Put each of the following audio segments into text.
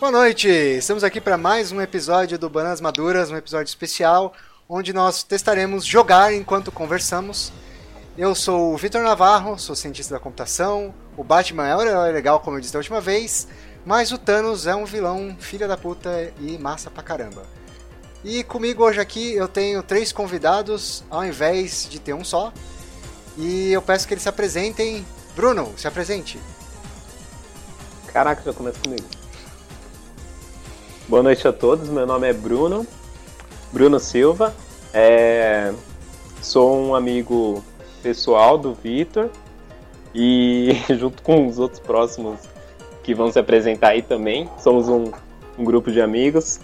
Boa noite! Estamos aqui para mais um episódio do Bananas Maduras, um episódio especial onde nós testaremos jogar enquanto conversamos. Eu sou o Vitor Navarro, sou cientista da computação. O Batman é um herói legal, como eu disse da última vez, mas o Thanos é um vilão, filha da puta e massa pra caramba. E comigo hoje aqui eu tenho três convidados ao invés de ter um só. E eu peço que eles se apresentem. Bruno, se apresente. Caraca, já começa comigo. Boa noite a todos, meu nome é Bruno, Bruno Silva. É... Sou um amigo pessoal do Vitor e junto com os outros próximos que vão se apresentar aí também, somos um, um grupo de amigos.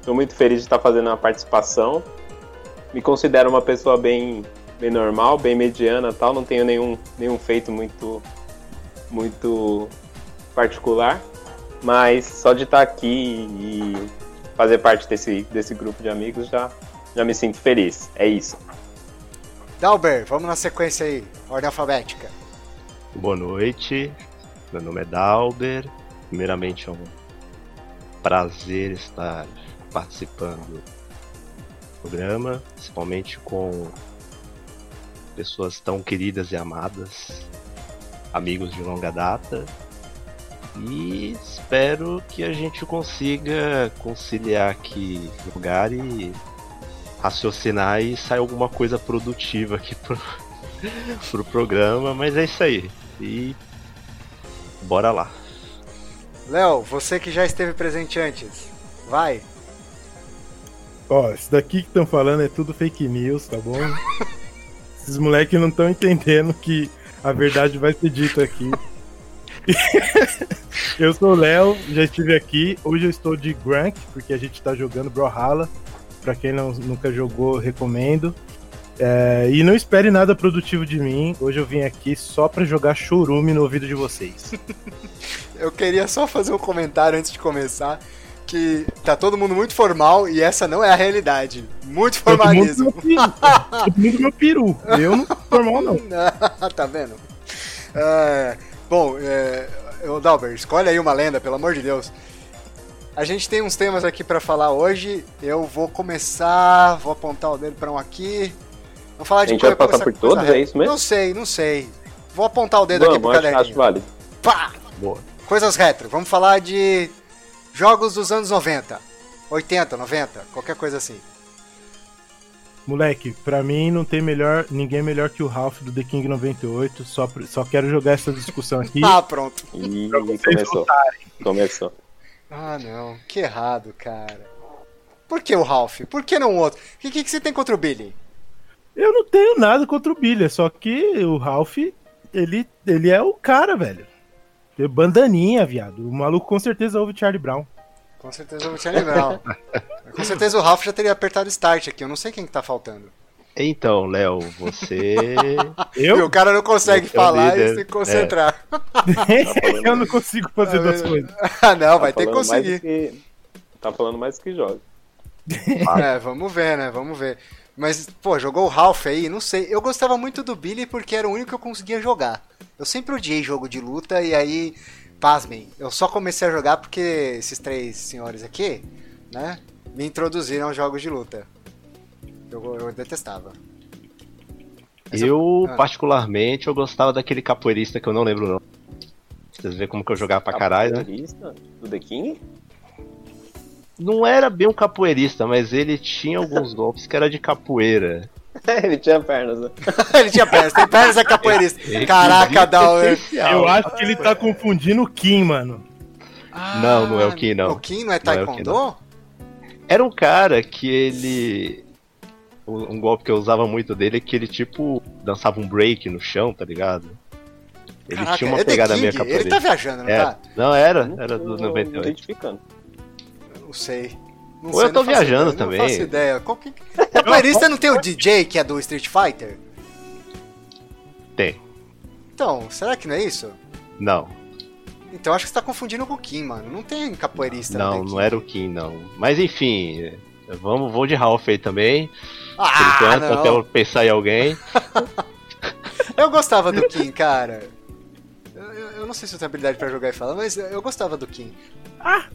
Estou é... muito feliz de estar fazendo uma participação. Me considero uma pessoa bem, bem normal, bem mediana tal, não tenho nenhum, nenhum feito muito, muito particular, mas só de estar aqui e fazer parte desse, desse grupo de amigos já, já me sinto feliz. É isso. Dalber, vamos na sequência aí, ordem alfabética. Boa noite, meu nome é Dalber. Primeiramente é um prazer estar participando do programa, principalmente com pessoas tão queridas e amadas, amigos de longa data. E espero que a gente consiga conciliar aqui lugar e raciocinar e sair alguma coisa produtiva aqui pro, pro programa, mas é isso aí. E bora lá. Léo, você que já esteve presente antes, vai. Ó, isso daqui que estão falando é tudo fake news, tá bom? Esses moleques não estão entendendo que a verdade vai ser dita aqui. eu sou o Léo, já estive aqui. Hoje eu estou de Grank, porque a gente está jogando Brawlhalla. Pra quem não, nunca jogou, recomendo. É, e não espere nada produtivo de mim. Hoje eu vim aqui só para jogar chorume no ouvido de vocês. eu queria só fazer um comentário antes de começar. Que tá todo mundo muito formal e essa não é a realidade. Muito formalismo. Todo mundo, todo mundo meu peru. Eu não sou formal, não. tá vendo? É, Bom, é, Dalber, escolhe aí uma lenda, pelo amor de Deus. A gente tem uns temas aqui para falar hoje. Eu vou começar, vou apontar o dedo para um aqui. Vou falar de A gente vai passar por todos, é isso mesmo? Não sei, não sei. Vou apontar o dedo Vamos, aqui pro caderninho. Acho válido. Pá! Boa. Coisas retro. Vamos falar de jogos dos anos 90, 80, 90, qualquer coisa assim. Moleque, pra mim não tem melhor, ninguém melhor que o Ralph do The King 98. Só, só quero jogar essa discussão aqui. ah, pronto. Ih, começou. Votarem. Começou. Ah, não. Que errado, cara. Por que o Ralph? Por que não o outro? O que, que, que você tem contra o Billy? Eu não tenho nada contra o Billy, é só que o Ralph, ele, ele é o cara, velho. Bandaninha, viado. O maluco com certeza ouve Charlie Brown. Com certeza o Charlie Brown. Com certeza o Ralph já teria apertado start aqui. Eu não sei quem que tá faltando. Então, Léo, você. eu? E o cara não consegue falar é e se concentrar. É. eu não consigo fazer duas coisas. Ah, não, tá vai ter que conseguir. Que... Tá falando mais do que joga. é, vamos ver, né? Vamos ver. Mas, pô, jogou o Ralph aí, não sei. Eu gostava muito do Billy porque era o único que eu conseguia jogar. Eu sempre odiei jogo de luta e aí pasmem, eu só comecei a jogar porque esses três senhores aqui, né, me introduziram aos jogos de luta. Eu, eu detestava. eu, ah. particularmente, eu gostava daquele capoeirista que eu não lembro não. Vocês veem como que eu jogava pra caralho, né? Capoeirista? Do The King? Não era bem um capoeirista, mas ele tinha alguns golpes que era de capoeira. ele tinha pernas, né? ele tinha pernas, tem pernas é capoeirista. Caraca, Dauer. Eu acho que ele tá confundindo o Kim, mano. Ah, não, não é o Kim, não. O Kim não é Taekwondo? Não é Kim, Era um cara que ele. Um golpe que eu usava muito dele é que ele, tipo, dançava um break no chão, tá ligado? Ele Caraca, tinha uma é pegada meio capoeira. Ele tá viajando, não é. tá? Não, era, era do 98. Identificando. Não sei. Não Ou sei, eu tô viajando ideia, também. Não faço ideia. Qual que... Capoeirista não tem o DJ que é do Street Fighter? Tem. Então, será que não é isso? Não. Então acho que você tá confundindo com o Kim, mano. Não tem capoeirista. Não, não era o Kim, não. Mas enfim, vamos, vou de Ralph aí também. Ah, Por enquanto, até eu pensar em alguém. eu gostava do Kim, cara. Eu, eu, eu não sei se eu tenho habilidade pra jogar e falar, mas eu gostava do Kim. Ah!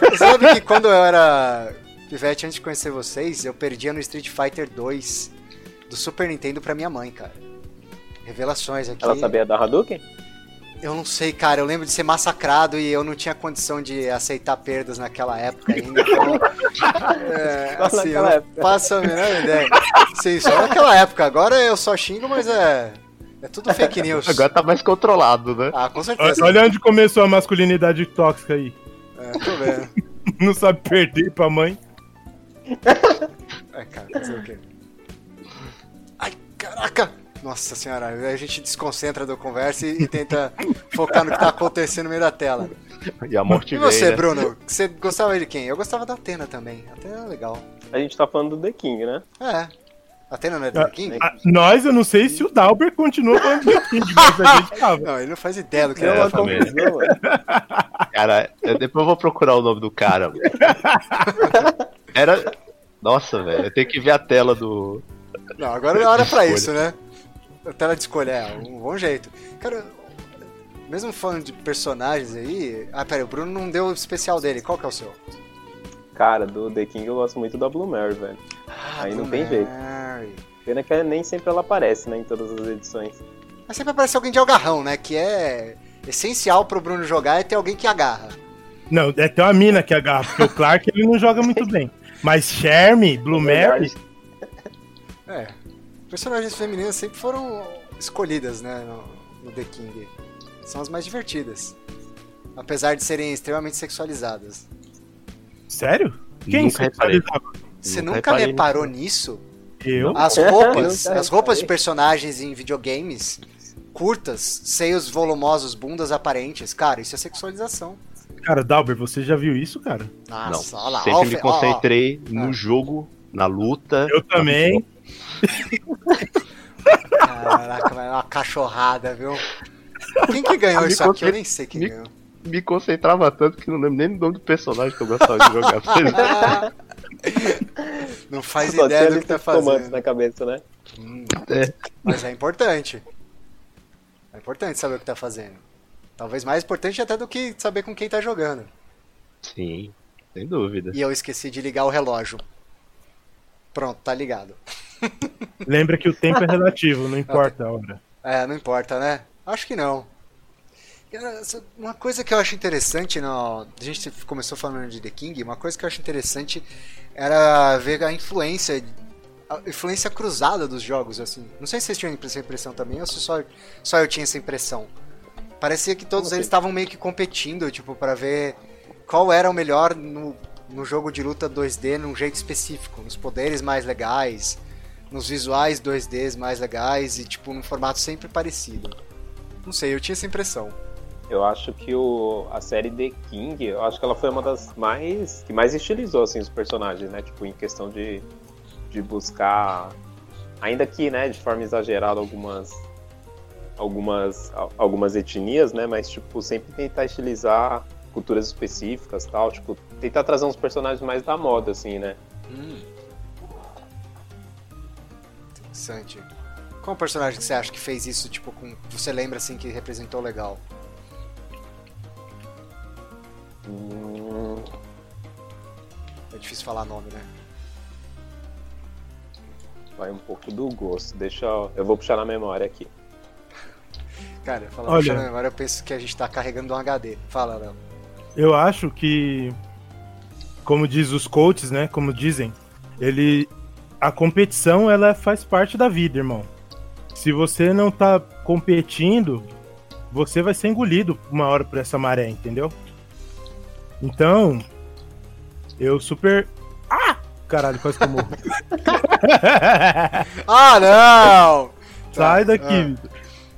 Você sabe que quando eu era pivete, antes de conhecer vocês, eu perdia no Street Fighter 2 do Super Nintendo pra minha mãe, cara. Revelações aqui. Ela sabia da Hadouken? Eu não sei, cara. Eu lembro de ser massacrado e eu não tinha condição de aceitar perdas naquela época ainda. Então, é, assim, eu época. faço a menor ideia. Sim, só naquela época. Agora eu só xingo, mas é. É tudo fake news. Agora tá mais controlado, né? Ah, com Olha, certeza. olha onde começou a masculinidade tóxica aí. É, tô vendo. Não sabe perder pra mãe. É, cara, fazer o quê? Ai, caraca! Nossa senhora, a gente desconcentra da conversa e, e tenta focar no que tá acontecendo no meio da tela. E a morte E veio, você, né? Bruno? Você gostava de quem? Eu gostava da Atena também. A Atena é legal. A gente tá falando do The King, né? É. A Atena não é do Ah, King? Ah, nós, eu não sei se o Dalber continua falando do King, mas a gente tava. Não, ele não faz ideia do que É, uma mano. Cara, eu- depois eu vou procurar o nome do cara. mano. Era. Nossa, velho, eu tenho que ver a tela do. Não, agora não é hora pra isso, né? A tela de escolha é um bom jeito. Cara, mesmo falando de personagens aí. Ah, pera, aí, o Bruno não deu o especial dele. Qual que é o seu? Cara, do The King eu gosto muito da Blue Mary, velho. Ah, Aí não Blue tem jeito. Mary. Pena que nem sempre ela aparece, né, em todas as edições. Mas sempre aparece alguém de algarrão, né? Que é essencial pro Bruno jogar é ter alguém que agarra. Não, é ter uma mina que agarra, porque o Clark ele não joga muito bem. Mas Shermie, Blue Mary, É. Personagens femininas sempre foram escolhidas, né? No, no The King. São as mais divertidas. Apesar de serem extremamente sexualizadas. sério? Quem Nunca sexualizava? Você Nunca nunca reparou nisso? Eu? As roupas, as roupas de personagens em videogames curtas, seios volumosos, bundas aparentes. Cara, isso é sexualização. Cara, Dalber, você já viu isso, cara? Nossa, não, olha lá. sempre ó, me fe- ó, ó. concentrei Ah. no jogo, na luta. Eu também. Caraca, vai uma cachorrada, viu? Quem que ganhou Me isso aqui? Eu nem sei quem me- ganhou. Me concentrava tanto que não lembro nem do nome do personagem que eu gostava de jogar. Não faz Só ideia do que tá fazendo. na cabeça, né? Hum, É. Mas é importante. É importante saber o que tá fazendo. Talvez mais importante até do que saber com quem tá jogando. Sim, sem dúvida. E eu esqueci de ligar o relógio. Pronto, tá ligado. Lembra que o tempo é relativo, não importa a hora. É, não importa, né? Acho que não. Uma coisa que eu acho interessante, no... a gente começou falando de The King, uma coisa que eu acho interessante era ver a influência, a influência cruzada dos jogos, assim. Não sei se vocês tinham essa impressão também, ou se só, só eu tinha essa impressão. Parecia que todos eles estavam meio que competindo, tipo, para ver qual era o melhor no, no jogo de luta 2D num jeito específico, nos poderes mais legais, nos visuais 2Ds mais legais e, tipo, num formato sempre parecido. Não sei, eu tinha essa impressão. Eu acho que o, a série The King, eu acho que ela foi uma das mais. que mais estilizou assim, os personagens, né? Tipo, em questão de, de buscar. Ainda que, né, de forma exagerada, algumas. algumas. al- algumas etnias, né? Mas, tipo, sempre tentar estilizar culturas específicas tal. Tipo, tentar trazer uns personagens mais da moda, assim, né? Hum. Interessante. Qual personagem que você acha que fez isso, tipo, com. Você lembra assim que representou legal? Hum, É difícil falar nome, né? vai um pouco do gosto. Deixa eu. Eu vou puxar na memória aqui. Cara, falar Olha. puxando a memória, eu penso que a gente tá carregando um HD. Fala, Léo. Eu acho que, como diz os coaches, né? Como dizem, ele. A competição ela faz parte da vida, irmão. Se você não tá competindo, você vai ser engolido uma hora por essa maré, entendeu? Então, eu super. Ah! Caralho, quase que eu morro. Ah, não! Sai Tá, daqui, ah.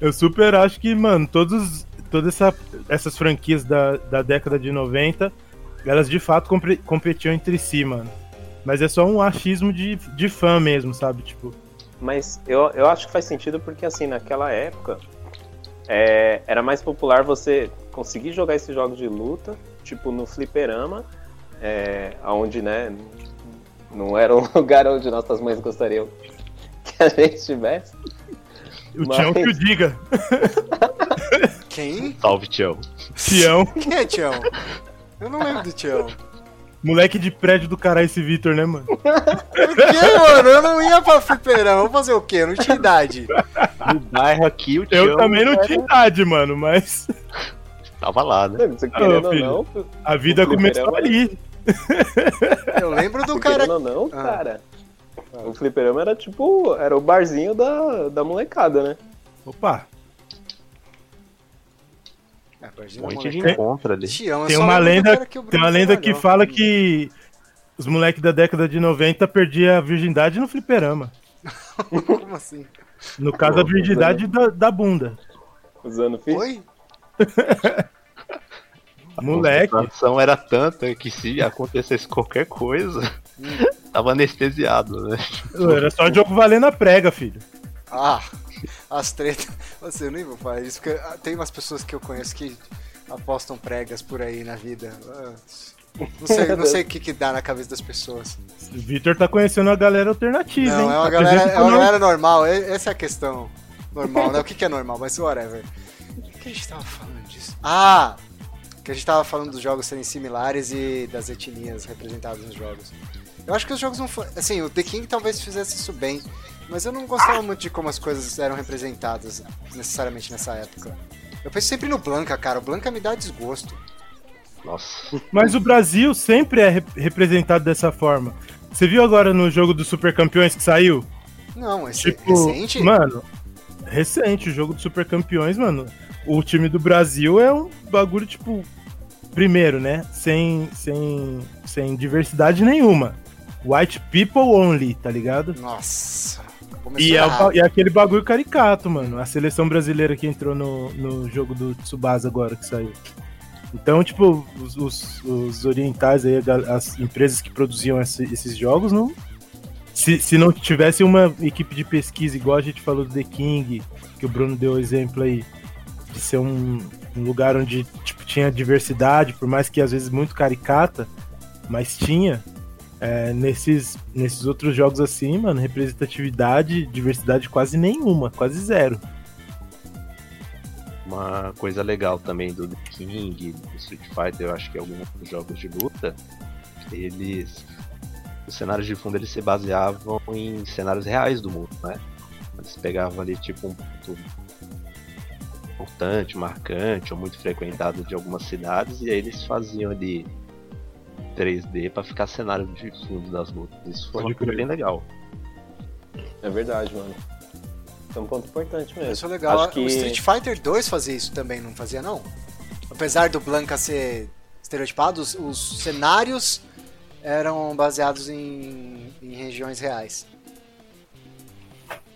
Eu super acho que, mano, todos, todas essa, essas franquias da, da década de 90, elas de fato compre- competiam entre si, mano. Mas é só um achismo de, de fã mesmo, sabe? Tipo, Mas eu, eu acho que faz sentido porque, assim, naquela época, é, era mais popular você conseguir jogar esses jogos de luta, tipo, no fliperama, é, onde, né, não era um lugar onde nossas mães gostariam que a gente estivesse. o Mas- Tião que o diga. Quem? Salve, Tião. Tião, Quem é Tião? Eu não lembro do Tião. Moleque de prédio do caralho esse Vitor, né, mano? Por que, mano? Eu não ia pra fliperão. Vou fazer o quê? Eu não tinha idade. No bairro aqui, o Eu também não tinha idade, mano, mas tava lá, né? Você querendo ou filho. não, a vida começou ali. Eu lembro do você cara. querendo ou não, Ah. cara. O fliperama era tipo, era o barzinho da, da molecada, né? Opa, É, Um monte de encontro ali. Tem uma lenda, que o tem uma lenda que fala que os moleques da década de 90 perdiam a virgindade no fliperama. Como assim? No caso, a virgindade da, da bunda. Usando ficha. Oi? A Moleque. concentração era tanta que se acontecesse qualquer coisa, tava anestesiado, né? Era só jogo valendo a prega, filho. Ah, as tretas. Você nem vou falar isso, porque ah, tem umas pessoas que eu conheço que apostam pregas por aí na vida. Ah, Não sei, não sei o que, que dá na cabeça das pessoas. O Vitor tá conhecendo a galera alternativa, Não, hein? é uma Acredito galera, é uma não. galera normal, essa é a questão. Normal, né? O que, que é normal? Mas whatever. O que, que a gente tava falando disso? Ah! Que a gente tava falando dos jogos serem similares e das etnias representadas nos jogos. Eu acho que os jogos não foram. Assim, o The King talvez fizesse isso bem, mas eu não gostava muito de como as coisas eram representadas necessariamente nessa época. Eu penso sempre no Blanca, cara. O Blanca me dá desgosto. Nossa. Mas o Brasil sempre é rep- representado dessa forma. Você viu agora no jogo dos Super Campeões que saiu? Não, esse Tipo, recente? mano, recente o jogo dos Super Campeões, mano. O time do Brasil é um bagulho, tipo, primeiro, né? Sem, sem, sem diversidade nenhuma. White people only, tá ligado? Nossa. Começou E é, o e é aquele bagulho caricato, mano. A seleção brasileira que entrou no, no jogo do Tsubasa agora que saiu. Então, tipo, os, os- os orientais aí, as empresas que produziam esse- esses jogos, não. Se, se não tivesse uma equipe de pesquisa, igual a gente falou do The King, que o Bruno deu o exemplo aí, de ser um, um lugar onde tipo, tinha diversidade, por mais que às vezes muito caricata, mas tinha. É, nesses, nesses outros jogos assim, mano, representatividade, diversidade quase nenhuma, quase zero. Uma coisa legal também do The King, do Street Fighter, eu acho que alguns jogos de luta, eles. Os cenários de fundo eles se baseavam em cenários reais do mundo, né? Eles pegavam ali tipo um ponto importante, marcante ou muito frequentado de algumas cidades e aí eles faziam ali 3D pra ficar cenário de fundo das lutas. Isso foi Pode uma coisa bem legal. É verdade, mano. Isso é um ponto importante mesmo. Isso é legal. Acho que... O Street Fighter 2 fazia isso também, não fazia não? Apesar do Blanca ser estereotipado, os, os cenários eram baseados em, em regiões reais.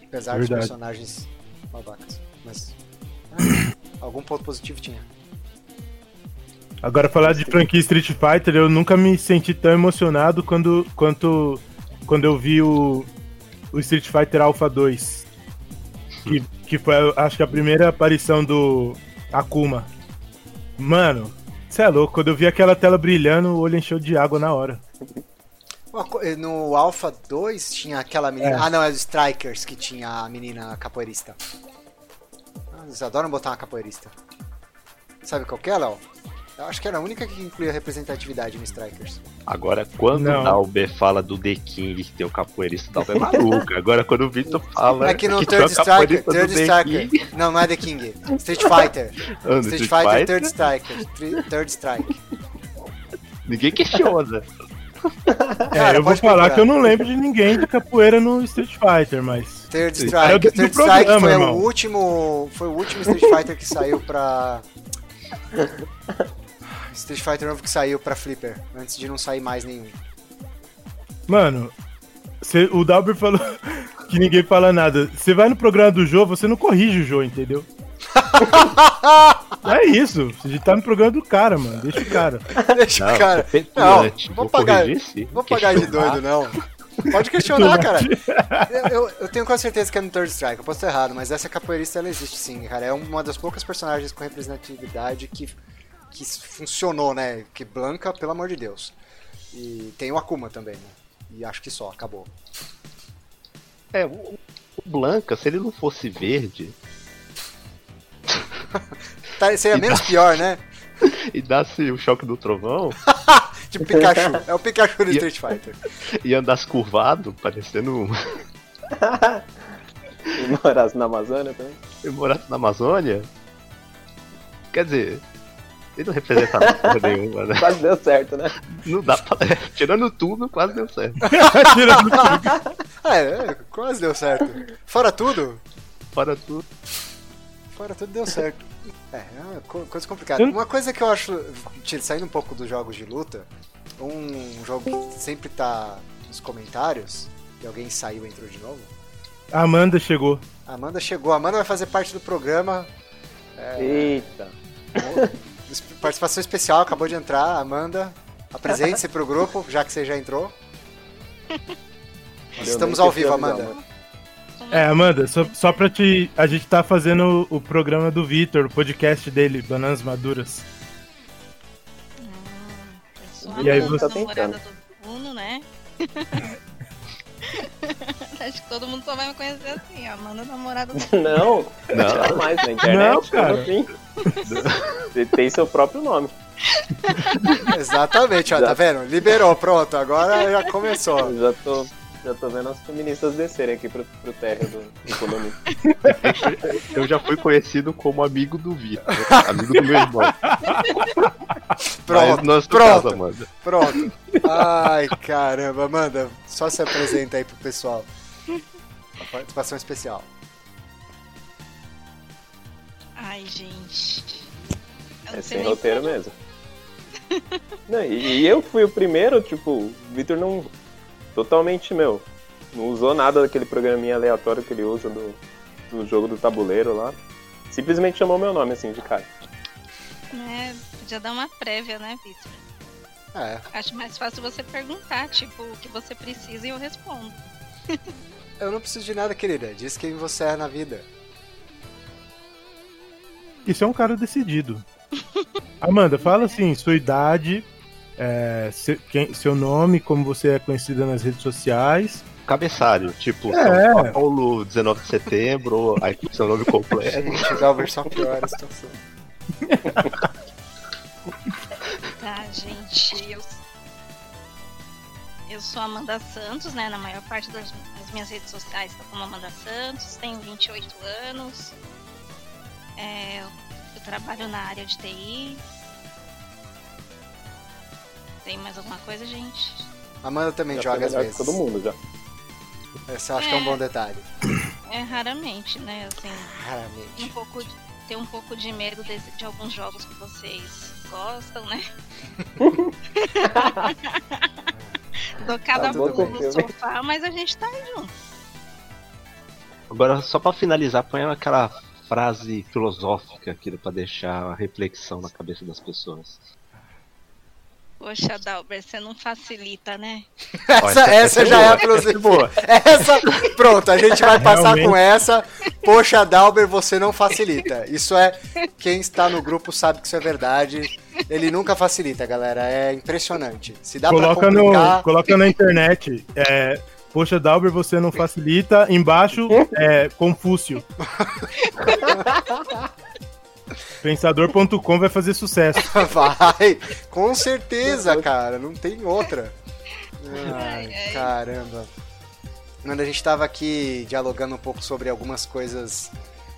Apesar dos Verdade. personagens babacas. Mas. ah, algum ponto positivo tinha. Agora, falar de franquia Street Fighter, eu nunca me senti tão emocionado quando, quanto quando eu vi o, o Street Fighter Alpha 2. Que, que foi, acho que, a primeira aparição do Akuma. Mano, você é louco. Quando eu vi aquela tela brilhando, o olho encheu de água na hora. Eh, No Alpha 2 tinha aquela menina. É. Ah, não, é os Strikers que tinha a menina capoeirista. Ah, Eles adoram botar uma capoeirista. Sabe qual que é, Léo? Eu acho que era a única que incluía representatividade no Strikers. Agora, quando Não. o Dalber fala do The King que tem o capoeirista, o Dalber é maluco. Agora, quando o Victor fala É que no Third Striker, Third Striker. King, Não, não é The King. Street Fighter. ah, Street Street Fighter, Third Striker. Tri- Third Strike. Ninguém questiona. É, Cara, eu vou falar procurar. que eu não lembro de ninguém de capoeira no Street Fighter, mas. Third. Strike. É do- Third programa, Strike foi irmão. o último. Foi o último Street Fighter que saiu pra. Street Fighter novo que saiu pra Flipper, antes de não sair mais nenhum. Mano, cê- o Dalber falou que ninguém fala nada. Você vai no programa do Jô, você não corrige o Jô, entendeu? é isso. Você tá no programa do cara, mano. Deixa o cara. Deixa Não, o cara. Não, petulante. vou pagar, corrigir, vou pagar de doido, não. Pode questionar, cara. Eu, eu- eu tenho quase certeza que é no Third Strike, eu posso estar errado, mas essa capoeirista ela existe sim, cara. É uma das poucas personagens com representatividade que, que funcionou, né? Que Blanca, pelo amor de Deus. E tem o Akuma também, né? E acho que só, acabou. É, o, o Blanca, se ele não fosse verde. tá, seria E menos pior, né? E dá-se o choque do trovão Tipo Pikachu. É o Pikachu do E- Street Fighter. e andasse curvado, parecendo um. E morasse na Amazônia também. Eu morasse na Amazônia. Quer dizer, ele não representa porra nenhuma, né? Quase deu certo, né? Não dá pra. Tirando tudo, quase deu certo. Tirando tudo. Ah, é, quase deu certo. Fora tudo, Fora tudo. fora tudo deu certo. É, é uma co- coisa complicada. Uma coisa que eu acho, saindo um pouco dos jogos de luta, um jogo que sempre tá nos comentários, e alguém saiu e entrou de novo. A Amanda chegou. Amanda chegou, a Amanda vai fazer parte do programa. Eita. Participação especial, acabou de entrar, Amanda. Apresente-se pro grupo, já que você já entrou. Nós estamos ao vivo, Amanda. É, Amanda, só, só pra te. A gente tá fazendo o, o programa do Vitor, o podcast dele, Bananas Maduras. Eu sou a E aí você- namorada do Bruno, né? Acho que todo mundo só vai me conhecer assim, a Amanda namorada do Não, Não. jamais na internet. Não, cara. assim? Você tem seu próprio nome. Exatamente, ó, tá vendo? Liberou, pronto, agora já começou. Eu já tô, já tô vendo as feministas descerem aqui pro, pro térreo do economista. Eu já fui conhecido como amigo do Vitor, amigo do meu irmão. Pronto, Mas nós pronto. Casa, Amanda. Pronto. Ai, caramba, Amanda, só se apresenta aí pro pessoal. A participação especial. Ai, gente. Eu É sem roteiro como- mesmo. Não, e, e eu fui o primeiro, tipo, o Victor não. Totalmente meu. Não usou nada daquele programinha aleatório que ele usa do, do jogo do tabuleiro lá. Simplesmente chamou meu nome assim de cara. né, podia dar uma prévia, né, Vitor? É, Acho mais fácil você perguntar, tipo, o que você precisa e eu respondo. eu não preciso de nada, querida. Diz quem você é na vida. Isso é um cara decidido. Amanda, fala assim, sua idade, é, se- quem- seu nome, como você é conhecida nas redes sociais. Cabeçário, tipo, É. São Paulo, 19 de setembro, aí seu nome completo. Gente, Galver só piora a situação. Tá, gente, eu. Eu sou Amanda Santos, né? Na maior parte das, das minhas redes sociais tá como Amanda Santos, tenho 28 anos. É, eu trabalho na área de TI. Tem mais alguma coisa, gente? Amanda também Já joga às vezes. todo mundo já. Esse eu acho que é um bom detalhe. É raramente, né? Assim, um Raramente. pouco de, ter um pouco de medo desse- de alguns jogos que vocês gostam, né? Dou cada Tá bom, pulo no sofá, mas a gente tá aí junto. Agora, só pra finalizar, põe aquela frase filosófica aqui pra deixar a reflexão na cabeça das pessoas. Poxa, Dalber, você não facilita, né? Essa, essa- é já é a filosofia. boa. Essa, pronto, a gente vai passar Realmente. com essa. Poxa, Dalber, você não facilita. Isso é. Quem está no grupo sabe que isso é verdade. Ele nunca facilita, galera. É impressionante. Se dá Coloca, pra no, complicar. coloca na internet. É, Poxa, Dalber, você não facilita. Embaixo, é Confúcio. Pensador.com vai fazer sucesso. Vai, com certeza, cara. Não tem outra. Ai, caramba. Quando a gente tava aqui dialogando um pouco sobre algumas coisas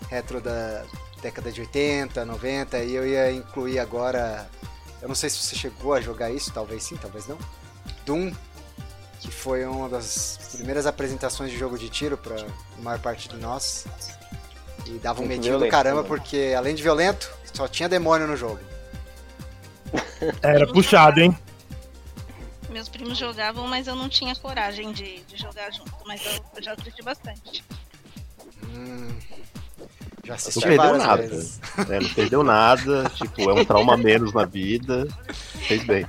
retro da década de 80, 90, e eu ia incluir agora. Eu não sei se você chegou a jogar isso, talvez sim, talvez não. Doom, que foi uma das primeiras apresentações de jogo de tiro pra maior parte de nós. E dava um Muito medinho do caramba, também. porque além de violento, só tinha demônio no jogo. Era puxado, hein? Meus primos jogavam, mas eu não tinha coragem de, de jogar junto. Mas eu, eu já assisti bastante. Hum, já Não assisti perdeu várias nada. vezes. né? Não perdeu nada, tipo, é um trauma menos na vida. Fez bem.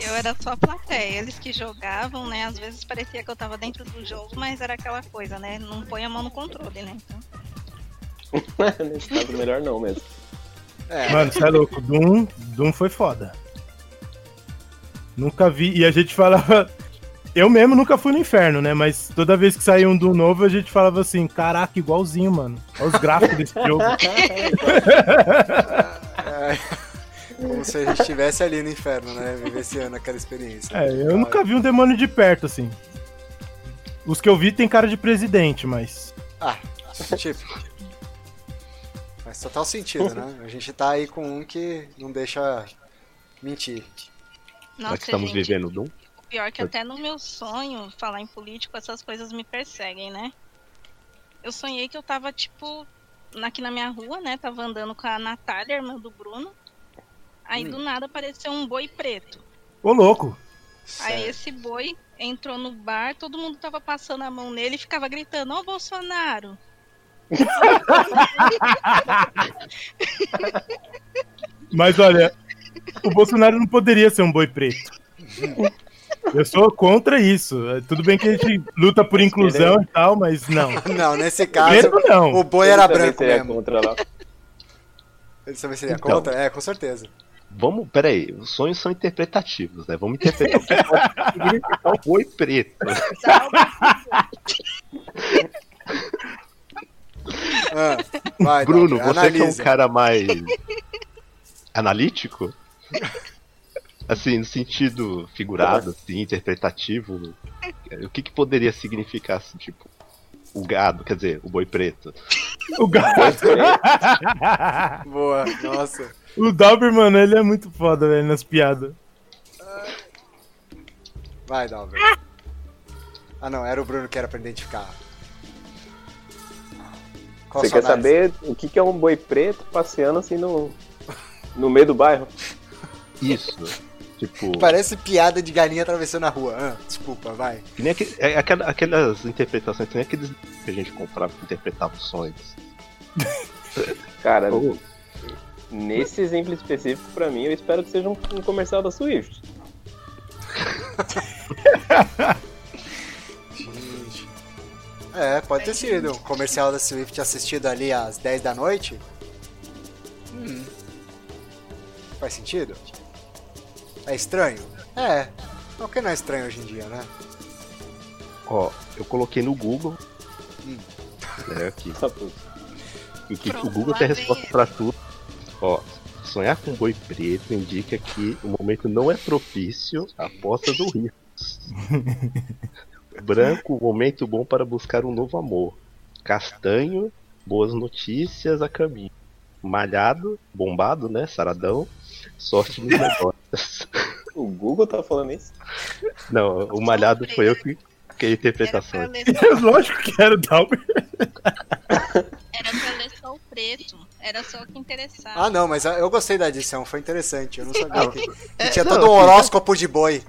Eu era só a plateia. Eles que jogavam, né? Às vezes parecia que eu tava dentro do jogo, mas era aquela coisa, né? Não põe a mão no controle, né? Então, Nesse caso, melhor não mesmo. É, Mano, você é louco. Doom, Doom foi foda. Nunca vi. E a gente falava. Eu mesmo nunca fui no inferno, né? Mas toda vez que saía um Doom novo, a gente falava assim: caraca, igualzinho, mano. Olha os gráficos desse jogo. como se a gente estivesse ali no inferno, né? Vivenciando aquela experiência. É, eu nunca vi um demônio de perto, assim. Os que eu vi tem cara de presidente, mas. Ah, tipo. Faz total sentido, né? A gente tá aí com um que não deixa mentir. Nossa, que estamos gente, vivendo Doom? Pior que até no meu sonho, falar em político, essas coisas me perseguem, né? Eu sonhei que eu tava, tipo, aqui na minha rua, né? Tava andando com a Natália, irmã do Bruno. Aí Hum. do nada apareceu um boi preto. Ô, louco! Aí Certo. esse boi entrou no bar, todo mundo tava passando a mão nele e ficava gritando, ó Bolsonaro! Mas olha, o Bolsonaro não poderia ser um boi preto. Eu sou contra isso. Tudo bem que a gente luta por inclusão e tal, mas não. Não, nesse caso, não. o boi Ele era também branco seria mesmo. contra lá. Ele também seria Então. contra? É, com certeza. Vamos, peraí, os sonhos são interpretativos, né? Vamos interpretar o que pode significar o boi preto. Ah, vai, Bruno, você que é um cara mais analítico, assim, no sentido figurado, assim, interpretativo, o que, que poderia significar, assim, tipo, o gado, quer dizer, o boi preto? O gato. Boa, nossa. O Dauber, mano, ele é muito foda, velho, nas piadas. Vai, Dalber. Ah, não, era o Bruno que era pra identificar. Qual Você quer análise? saber o que que é um boi preto passeando assim no, no meio do bairro? Isso. Tipo, Parece piada de galinha atravessando a rua. Ah, desculpa, vai. que nem aquele- é aquela- aquelas interpretações, que nem aqueles que a gente comprava que interpretava os sonhos. Cara, Ou- nesse exemplo específico, pra mim, eu espero que seja um, um comercial da Swift. Gente. É, pode ter sido. Um comercial da Swift assistido ali às 10 da noite. Hum. Faz sentido? É estranho? É. O que não é estranho hoje em dia, né? Ó, eu coloquei no Google. Hum. É aqui. Por- E que Pronto, o Google tem resposta pra tudo. Ó, sonhar com boi preto indica que o momento não é propício à poça do rio. Branco, momento bom para buscar um novo amor. Castanho, boas notícias a caminho. Malhado, bombado, né? Saradão, sorte nos negócios. O Google tá falando isso? Não, o malhado foi eu que Era interpretação. Lógico que era o Dauber. era pra ler só o preto. Era só o que interessava. Ah, não, mas eu gostei da edição, foi interessante. Eu não sabia que, que É, tinha não, todo um horóscopo de boi.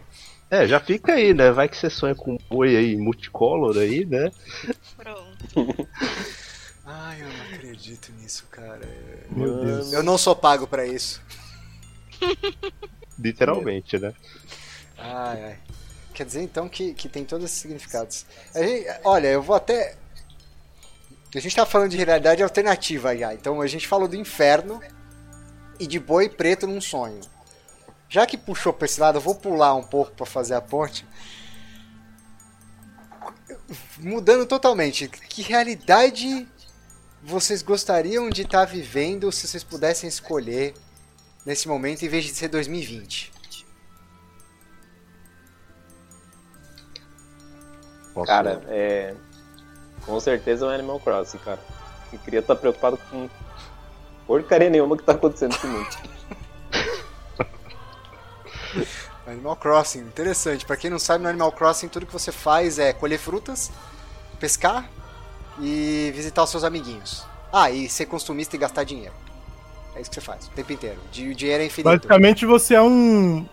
É, já fica aí, né? Vai que você sonha com um boi aí multicolor aí, né? Pronto. Ai, eu não acredito nisso, cara. Meu Deus. Eu não sou pago pra isso. Literalmente, né? Ai, ai. Quer dizer então que, que tem todos esses significados. Gente- olha, eu vou até. A gente tá falando de realidade alternativa já. Então a gente falou do inferno e de boi preto num sonho. Já que puxou pra esse lado, eu vou pular um pouco pra fazer a ponte. Mudando totalmente. Que realidade vocês gostariam de estar vivendo se vocês pudessem escolher nesse momento em vez de ser 2020? Posso- Cara, é. Com certeza é um Animal Crossing, cara. Eu queria estar preocupado com porcaria nenhuma que tá acontecendo nesse mundo. Animal Crossing, interessante. Pra quem não sabe, no Animal Crossing tudo que você faz é colher frutas, pescar e visitar os seus amiguinhos. Ah, e ser consumista e gastar dinheiro. É isso que você faz o tempo inteiro. De- O dinheiro é infinito. Basicamente você é um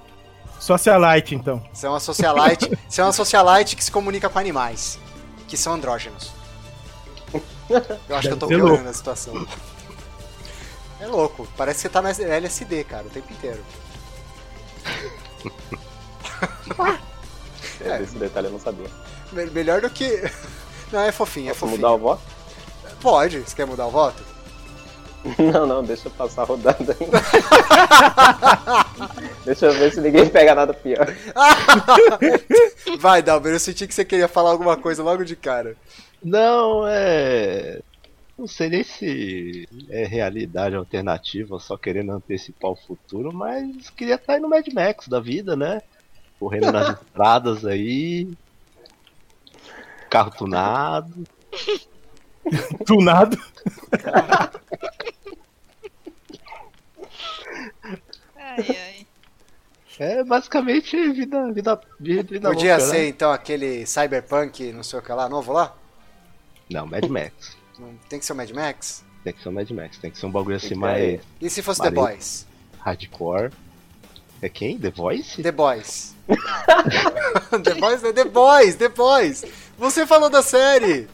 socialite, então. Você é uma socialite, você é uma socialite que se comunica com animais, que são andrógenos. Eu acho que eu tô Deve piorando a situação. É louco, parece que você tá na LSD, cara, o tempo inteiro. É. Esse detalhe eu não sabia. Me- Melhor do que. Não, é fofinho, é Posso fofinho. mudar o voto? Pode, você quer mudar o voto? Não, não, deixa eu passar a rodada ainda. deixa eu ver se ninguém pega nada pior. Vai, Dalber, eu senti que você queria falar alguma coisa logo de cara. Não, é. Não sei nem se é realidade alternativa, só querendo antecipar o futuro, mas queria estar aí no Mad Max da vida, né? Correndo nas estradas aí. Carro tunado. Tunado. Ai, ai. É basicamente vida, vida, vida, vida Podia louca, ser né? então aquele Cyberpunk, não sei o que lá, novo lá? Não, Mad Max. Não tem que ser o Mad Max? Tem que ser um Mad Max, tem que ser um bagulho Tem assim mais E se fosse The. Boys? hardcore. É quem? The Voice? The Boys. The Boys é The Boys, The Boys. Você falou da série.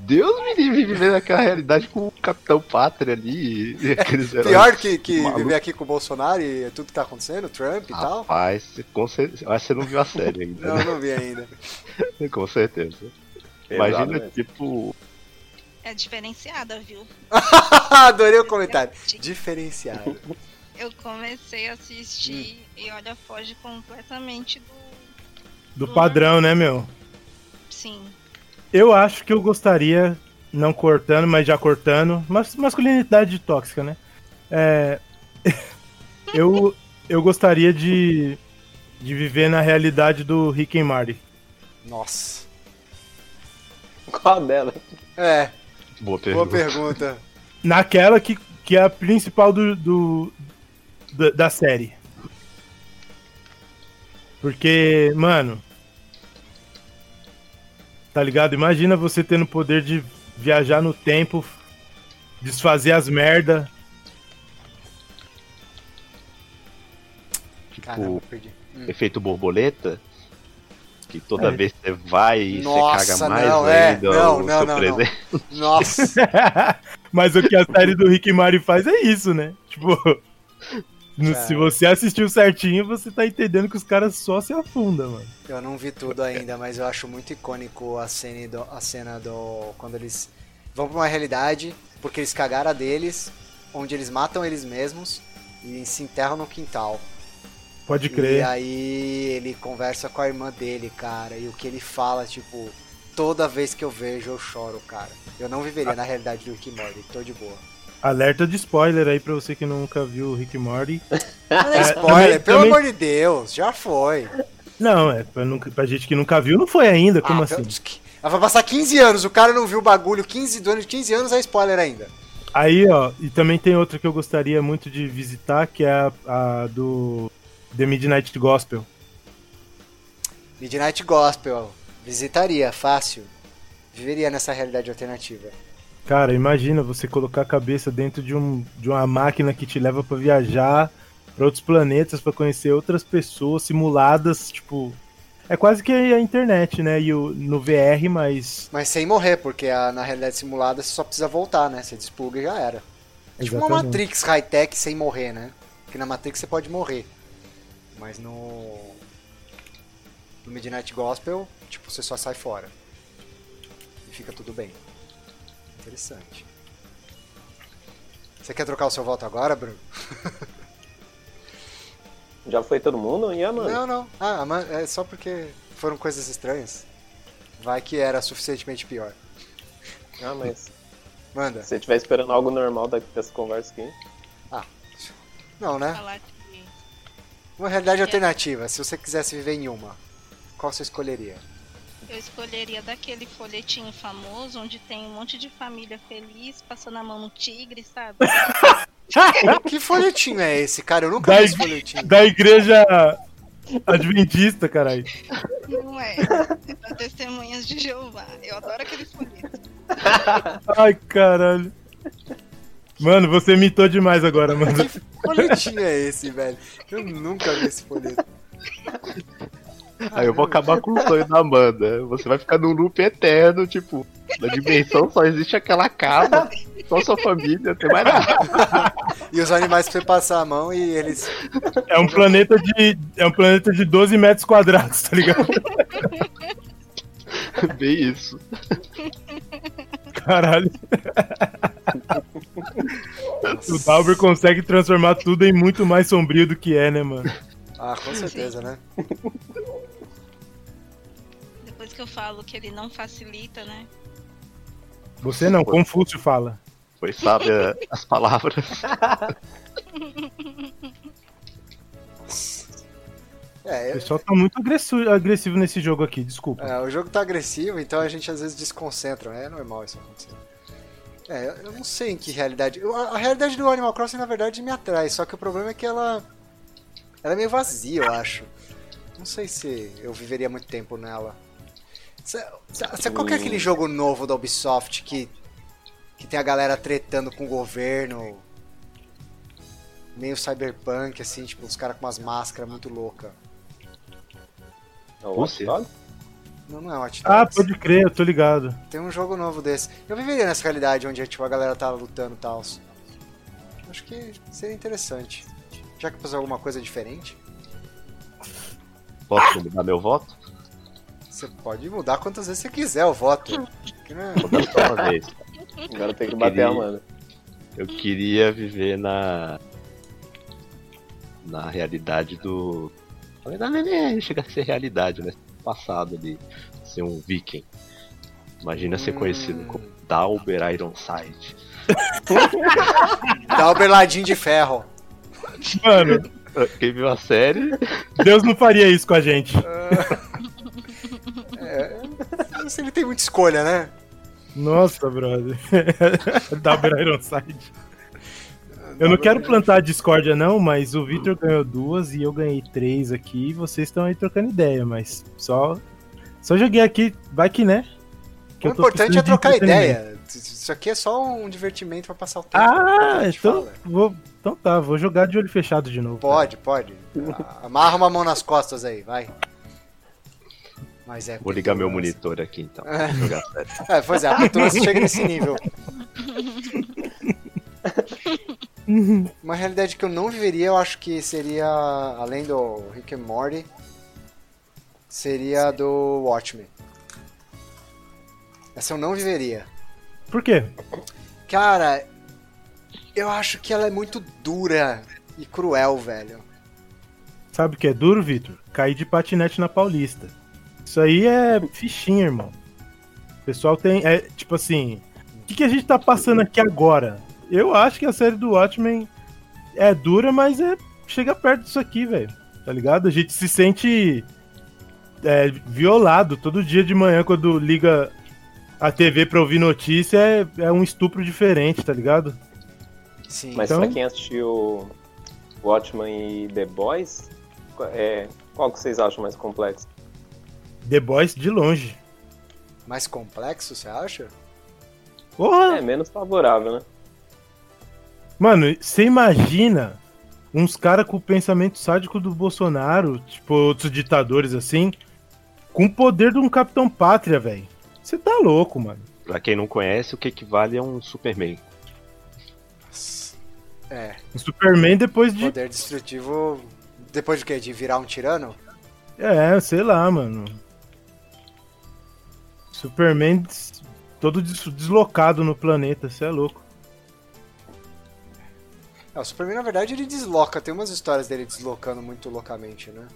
Deus me livre viver naquela realidade com o Capitão Pátria ali. E aqueles heróis Pior que, que viver aqui com o Bolsonaro e tudo que tá acontecendo, Trump e tal. Rapaz, com certeza. Acho que você não viu a série ainda. Não, não vi ainda. né? Com certeza. Imagina, né? tipo, É diferenciada, viu? Adorei o comentário. Diferenciado. Eu comecei a assistir e olha, foge completamente do. Do padrão, né, meu? Sim. Eu acho que eu gostaria, não cortando, mas já cortando, mas masculinidade tóxica, né? É, eu, eu gostaria de, de viver na realidade do Rick and Marty. Nossa. Qual dela? É, boa boa pergunta. pergunta. Naquela que, que é a principal do, do- da, da série. Porque, mano. Tá ligado? Imagina você tendo o poder de viajar no tempo, desfazer as merda. Tipo, Caramba, perdi. Hum. efeito borboleta. Que toda É. vez que você vai e Nossa, você caga mais não, é. Não, o não, seu não, não. presente. Nossa. Mas o que a série do Rick and Morty faz é isso, né? Tipo, se você assistiu certinho, você tá entendendo que os caras só se afundam, mano. Eu não vi tudo ainda, mas eu acho muito icônico a cena do, a cena do quando eles vão pra uma realidade porque eles cagaram a deles, onde eles matam eles mesmos e se enterram no quintal. Pode E crer. aí ele conversa com a irmã dele, cara, e o que ele fala, tipo, toda vez que eu vejo eu choro, cara. Eu não viveria na realidade do Rick Morty, tô de boa. Alerta de spoiler aí pra você que nunca viu o Rick Morty. Não é É, spoiler, também- pelo também- amor de Deus, já foi. Não, é pra, nunca, pra gente que nunca viu, não foi ainda, como Ah, assim? Ah, Vai passar 15 anos, o cara não viu o bagulho 15, durante 15 anos é spoiler ainda. Aí, ó, e também tem outra que eu gostaria muito de visitar, que é a, a do The Midnight Gospel. Midnight Gospel, visitaria, fácil. Viveria nessa realidade alternativa. Cara, imagina você colocar a cabeça dentro de, um, de uma máquina que te leva pra viajar pra outros planetas, pra conhecer outras pessoas simuladas, tipo. É quase que a internet, né? E o, no VR, mas. Mas sem morrer, porque a- na realidade simulada você só precisa voltar, né? Você despluga e já era. É tipo uma. Matrix high-tech sem morrer, né? Porque na Matrix você pode morrer. Mas no. No Midnight Gospel, tipo, você só sai fora. E fica tudo bem. Interessante. Você quer trocar o seu voto agora, Bruno? Já foi todo mundo? E a mano? Não, não. Ah, mas é só porque foram coisas estranhas. Vai que era suficientemente pior. Ah, mas Manda. se você estiver esperando algo normal dessa conversa aqui. Não, né? Uma realidade alternativa. Se você quisesse viver em uma, qual você escolheria? Eu escolheria daquele folhetinho famoso onde tem um monte de família feliz passando a mão no tigre, sabe? que folhetinho é esse, cara? Eu nunca Da vi esse folhetinho. Da igreja adventista, caralho. Não é. É das testemunhas de Jeová. Eu adoro aqueles folhetos. Ai, caralho. Mano, você mitou demais agora, mano. Que folhetinho é esse, velho? Eu nunca vi esse folheto. Aí eu vou acabar com o sonho da Amanda. Você vai ficar num loop eterno, tipo, na dimensão só existe aquela casa, só sua família, tem mais nada. E os animais pra você passar a mão e eles. É um planeta de. É um planeta de 12 metros quadrados, tá ligado? Bem isso. Caralho. O Dalber consegue transformar tudo em muito mais sombrio do que é, né, mano? Ah, com certeza, né? Eu falo que ele não facilita, né? Você não, Confúcio fala. Foi sábia as palavras. É, O eu- pessoal tá muito agressivo, agressivo nesse jogo aqui, desculpa. é, o jogo tá agressivo, então a gente às vezes desconcentra. É normal isso acontecer. É, eu- eu não sei em que realidade. eu- A a realidade do Animal Crossing, na verdade, me atrai. Só que o problema é que ela. Ela é meio vazia, eu acho. Não sei se eu viveria muito tempo nela. Cê- cê- cê- qual que é aquele jogo novo da Ubisoft que. que tem a galera tretando com o governo? Meio cyberpunk, assim, tipo, os caras com umas máscaras muito loucas. É o? Não, não é Ah, pode crer, eu tô ligado. Tem um jogo novo desse. Eu viveria nessa realidade onde tipo, a galera tá lutando e tal. Acho que seria interessante. Já que fazer alguma coisa diferente, Posso mudar meu voto? Você pode mudar quantas vezes você quiser o voto. É- Vou dar só uma vez. Agora tem que Eu bater queria- a Amanda. Eu queria viver na. Na realidade do. Na verdade, nem chega a ser realidade, né? Passado ali. Ser um viking. Imagina ser Hum. conhecido como Dalber Ironside. Dá o berladinho de ferro. Mano, Quem viu a série, Deus não faria isso com a gente. Se ele tem muita escolha, né? Nossa, brother. Double Ironside. Eu não quero plantar a discórdia, não, mas o Victor ganhou duas e eu ganhei três aqui. E vocês estão aí trocando ideia, mas só. Só joguei aqui, vai que né? Que o importante é trocar ideia. Isso aqui é só um divertimento pra passar o tempo. Ah, então, fala. vou, então tá, vou jogar de olho fechado de novo. Pode, pode. A- Amarra uma mão nas costas aí, vai. Mas é. vou ligar meu monitor aqui então. É. Jogar. É, pois é, a cultura chega nesse nível. Uma realidade que eu não viveria, eu acho que seria, além do Rick and Morty, seria a do Watchmen. Essa eu não viveria. Por quê? Cara, eu acho que ela é muito dura e cruel, velho. Sabe o que é duro, Victor? Cair de patinete na Paulista. Isso aí é fichinha, irmão. O pessoal tem. É tipo assim. O que, que a gente tá passando aqui agora? Eu acho que a série do Watchmen é dura, mas é chega perto disso aqui, velho. Tá ligado? A gente se sente é, violado todo dia de manhã quando liga a TV pra ouvir notícia. É, é um estupro diferente, tá ligado? Sim. Mas Então- pra quem assistiu Watchmen e The Boys, é, qual que vocês acham mais complexo? The Boys de longe. Mais complexo, você acha? Porra! É menos favorável, né? Mano, você imagina uns caras com o pensamento sádico do Bolsonaro, tipo outros ditadores assim, com o poder de um Capitão Pátria, velho. Você tá louco, mano. Pra quem não conhece, o que equivale a um Superman. É, O Superman depois de. poder destrutivo. Depois de quê? De virar um tirano? É, sei lá, mano. Superman todo des- deslocado no planeta, você é louco. É, o Superman, na verdade, ele desloca. Tem umas histórias dele deslocando muito loucamente, né?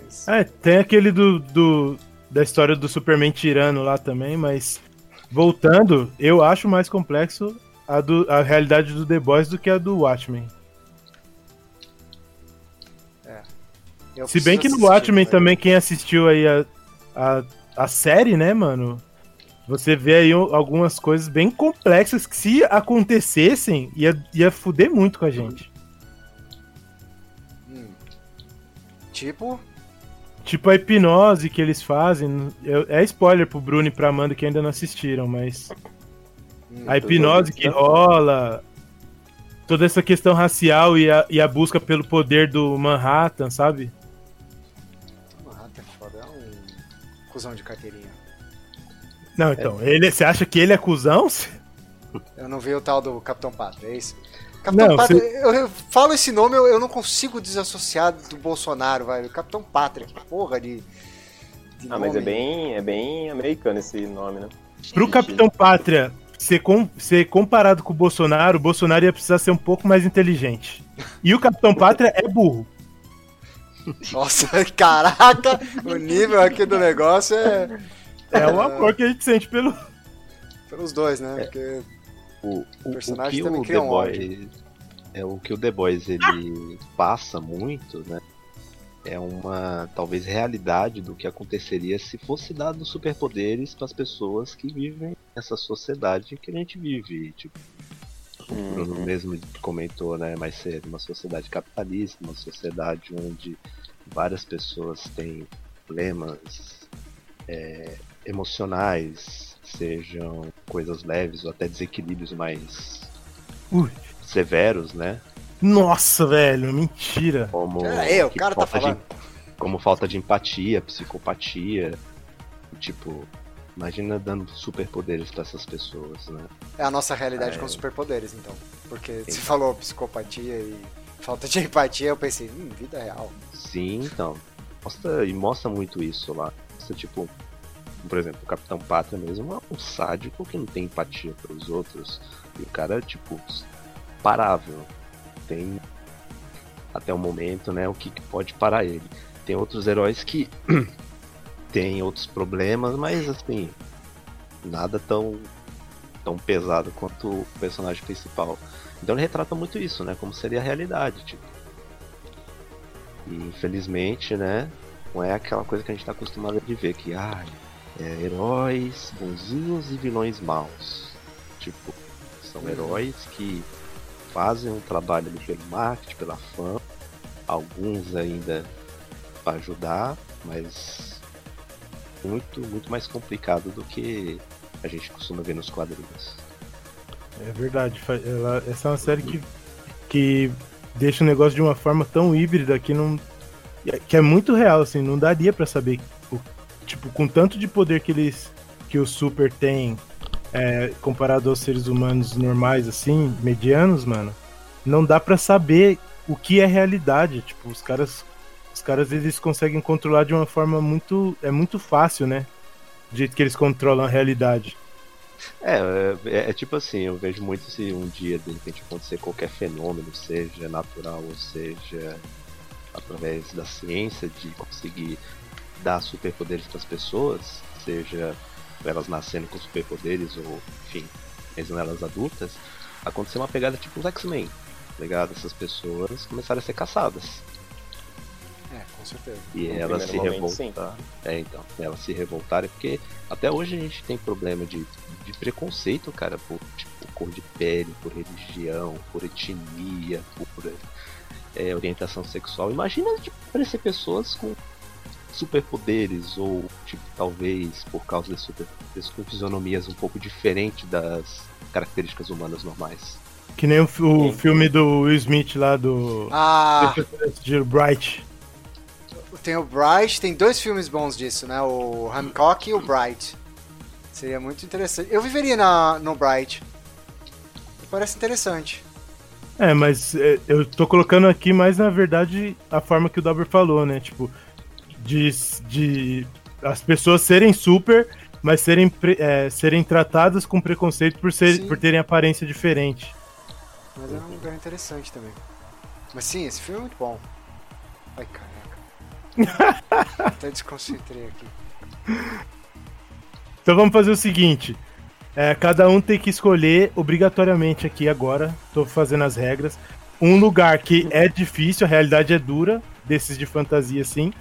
Mas... É, tem aquele do, do- da história do Superman tirano lá também, mas voltando, eu acho mais complexo a, do, a realidade do The Boys do que a do Watchmen. eu Se bem que no Watchmen velho. também, quem assistiu aí a, a, a série, né, mano? Você vê aí algumas coisas bem complexas que se acontecessem, ia, ia fuder muito com a gente. Hum. Tipo, Tipo a hipnose que eles fazem. É spoiler pro Bruno e pra Amanda que ainda não assistiram, mas. hum, A hipnose que rola. Toda essa questão racial e a, e a busca pelo poder do Manhattan, sabe? Cuzão de carteirinha. Não, então, ele, você acha que ele é cuzão? Eu não vi o tal do Capitão Pátria, é isso? Capitão Não, Pátria, eu, eu falo esse nome, eu, eu não consigo desassociar do Bolsonaro, velho. Capitão Pátria, que porra de. de Ah, mas é nome. bem, é bem americano esse nome, né? Pro Capitão Pátria ser, com- ser comparado com o Bolsonaro, o Bolsonaro ia precisar ser um pouco mais inteligente. E o Capitão Pátria é burro. Nossa, caraca, o nível aqui do negócio é. É o amor que a gente sente pelo. Pelos dois, né? É. Porque O, o, o personagem que também o cria The um Boys, é o que o The Boys ele passa muito, né? É uma talvez realidade do que aconteceria se fosse dado superpoderes para as pessoas que vivem nessa sociedade que a gente vive, tipo o Bruno Uhum. mesmo comentou, né, mais cedo, uma sociedade capitalista, uma sociedade onde várias pessoas têm problemas é, emocionais, sejam coisas leves ou até desequilíbrios mais Ui. severos, né? Nossa, velho, mentira. Como, Pera aí, o cara tá falta de- falando. como falta de empatia, psicopatia, tipo, imagina dando superpoderes para essas pessoas, né? É a nossa realidade É. com superpoderes, então. Porque Sim. você falou psicopatia e falta de empatia, eu pensei, hum, vida real. Sim, então. Mostra, e mostra muito isso lá. Mostra, tipo, por exemplo, o Capitão Pátria mesmo é um sádico que não tem empatia pelos outros. E o cara, tipo, parável. Tem até o momento, né, o que, que pode parar ele. Tem outros heróis que tem outros problemas, mas assim, nada tão tão pesado quanto o personagem principal. Então ele retrata muito isso, né, como seria a realidade, tipo. E infelizmente, né, não é aquela coisa que a gente tá acostumado a ver, que ah, é heróis bonzinhos e vilões maus. Tipo, são heróis que fazem um trabalho ali pelo marketing, pela fama, alguns ainda para ajudar, mas muito, muito mais complicado do que a gente costuma ver nos quadrinhos. É verdade. ela- essa é uma série que, que deixa o negócio de uma forma tão híbrida que não. que é muito real, assim, não daria pra saber. tipo, com tanto de poder que eles. que o Super tem é, comparado aos seres humanos normais, assim, medianos, mano, não dá pra saber o que é realidade. Tipo, os caras. Os caras eles conseguem controlar de uma forma muito. É muito fácil, né? Do jeito que eles controlam a realidade. É, é, é tipo assim, eu vejo muito se um dia de repente acontecer qualquer fenômeno, seja natural ou seja através da ciência de conseguir dar superpoderes para as pessoas, seja elas nascendo com superpoderes ou, enfim, mesmo elas adultas, acontecer uma pegada tipo os X-Men, tá ligado? Essas pessoas começaram a ser caçadas. É, com certeza. E No elas se sim. revoltaram. É, então, elas se revoltarem, porque até hoje a gente tem problema de, de preconceito, cara, por tipo, cor de pele, por religião, por etnia, por é, orientação sexual. Imagina tipo, aparecer pessoas com superpoderes, ou tipo, talvez por causa desses superpoderes, com fisionomias um pouco diferentes das características humanas normais. Que nem o, o filme do Will Smith lá do. Ah, de Bright. Tem o Bright, tem dois filmes bons disso, né? O Hancock e o Bright. Seria muito interessante. Eu viveria na, no Bright. Parece interessante. É, mas é, eu tô colocando aqui mais na verdade a forma que o Dauber falou, né? Tipo, de, de as pessoas serem super, mas serem, é, serem tratadas com preconceito por, ser, Sim. por terem aparência diferente. Mas é um lugar interessante também. Mas sim, esse filme é muito bom. Ai, caraca. Até desconcentrei aqui. Então vamos fazer o seguinte. é, cada um tem que escolher obrigatoriamente aqui agora. Tô fazendo as regras. Um lugar que é difícil, a realidade é dura, desses de fantasia assim.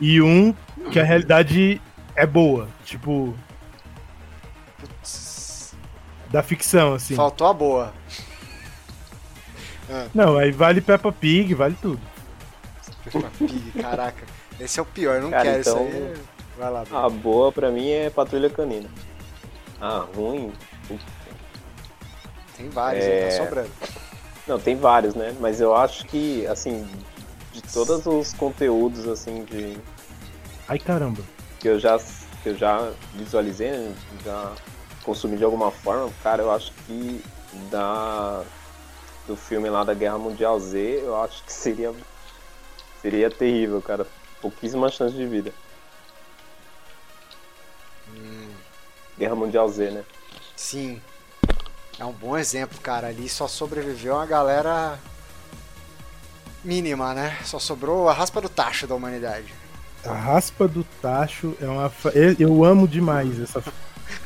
E um que a realidade é boa. Tipo, Putz, da ficção, assim. Faltou a boa. Não, aí vale Peppa Pig, vale tudo. Peppa Pig, caraca. Esse é o pior, eu não Cara, quero então- isso aí. Vai lá, Bruno. A boa pra mim é Patrulha Canina. Ah, ruim. Tem vários, é- aí tá sobrando. Não, tem vários, né? Mas eu acho que, assim, de todos os conteúdos, assim, de Ai caramba. que eu já, que eu já visualizei, né? já consumi de alguma forma, cara, eu acho que da do filme lá da Guerra Mundial Z, eu acho que seria seria terrível, cara pouquíssima chance de vida. Hum. Guerra Mundial Z, né? Sim. É um bom exemplo, cara. Ali só sobreviveu uma galera mínima, né? Só sobrou a raspa do tacho da humanidade. A raspa do tacho é uma. Eu amo demais essa,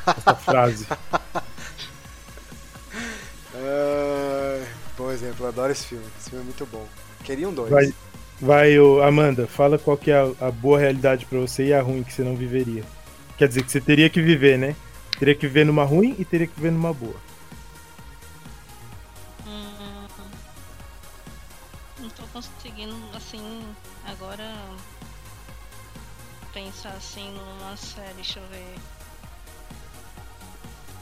essa frase. uh, bom exemplo, eu adoro esse filme. Esse filme é muito bom. Queriam dois. Vai vai ô, Amanda, fala qual que é a, a boa realidade pra você e a ruim que você não viveria. Quer dizer, que você teria que viver, né? Teria que viver numa ruim e teria que viver numa boa. Hum, não tô conseguindo, assim, agora pensar assim numa série, deixa eu ver.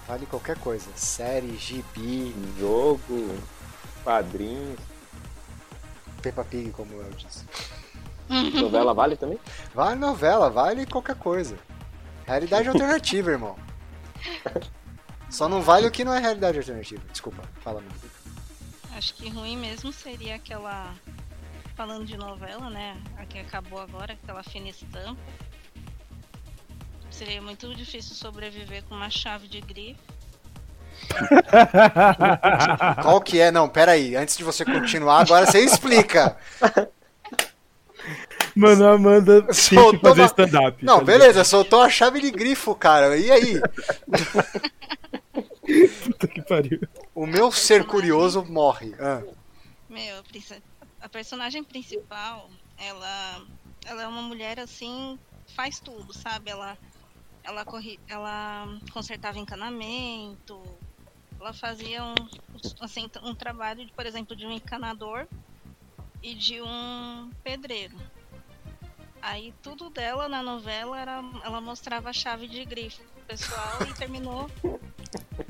Vale qualquer coisa. Série, gibi, Jogo, quadrinhos, Peppa Pig, como eu disse. novela vale também? Vale novela, vale qualquer coisa. Realidade alternativa, irmão. Só não vale o que não é realidade alternativa. Desculpa, fala mesmo. Acho que ruim mesmo seria aquela. Falando de novela, né? A que acabou agora, aquela fina estampa. Seria muito difícil sobreviver com uma chave de grife. Qual que é? Não, pera aí. Antes de você continuar, agora você explica. Mano, a Amanda tem que Soltou fazer uma- stand-up. Não, tá beleza, soltou a chave de grifo, cara. E aí? Puta que pariu. O meu ser curioso morre. Ah, Meu, a personagem principal, ela, ela é uma mulher assim, faz tudo, sabe? Ela, ela, corri, ela consertava encanamento, ela fazia um, assim, um trabalho, por exemplo, de um encanador e de um pedreiro. Aí tudo dela na novela era, ela mostrava a chave de grifo pro pessoal e terminou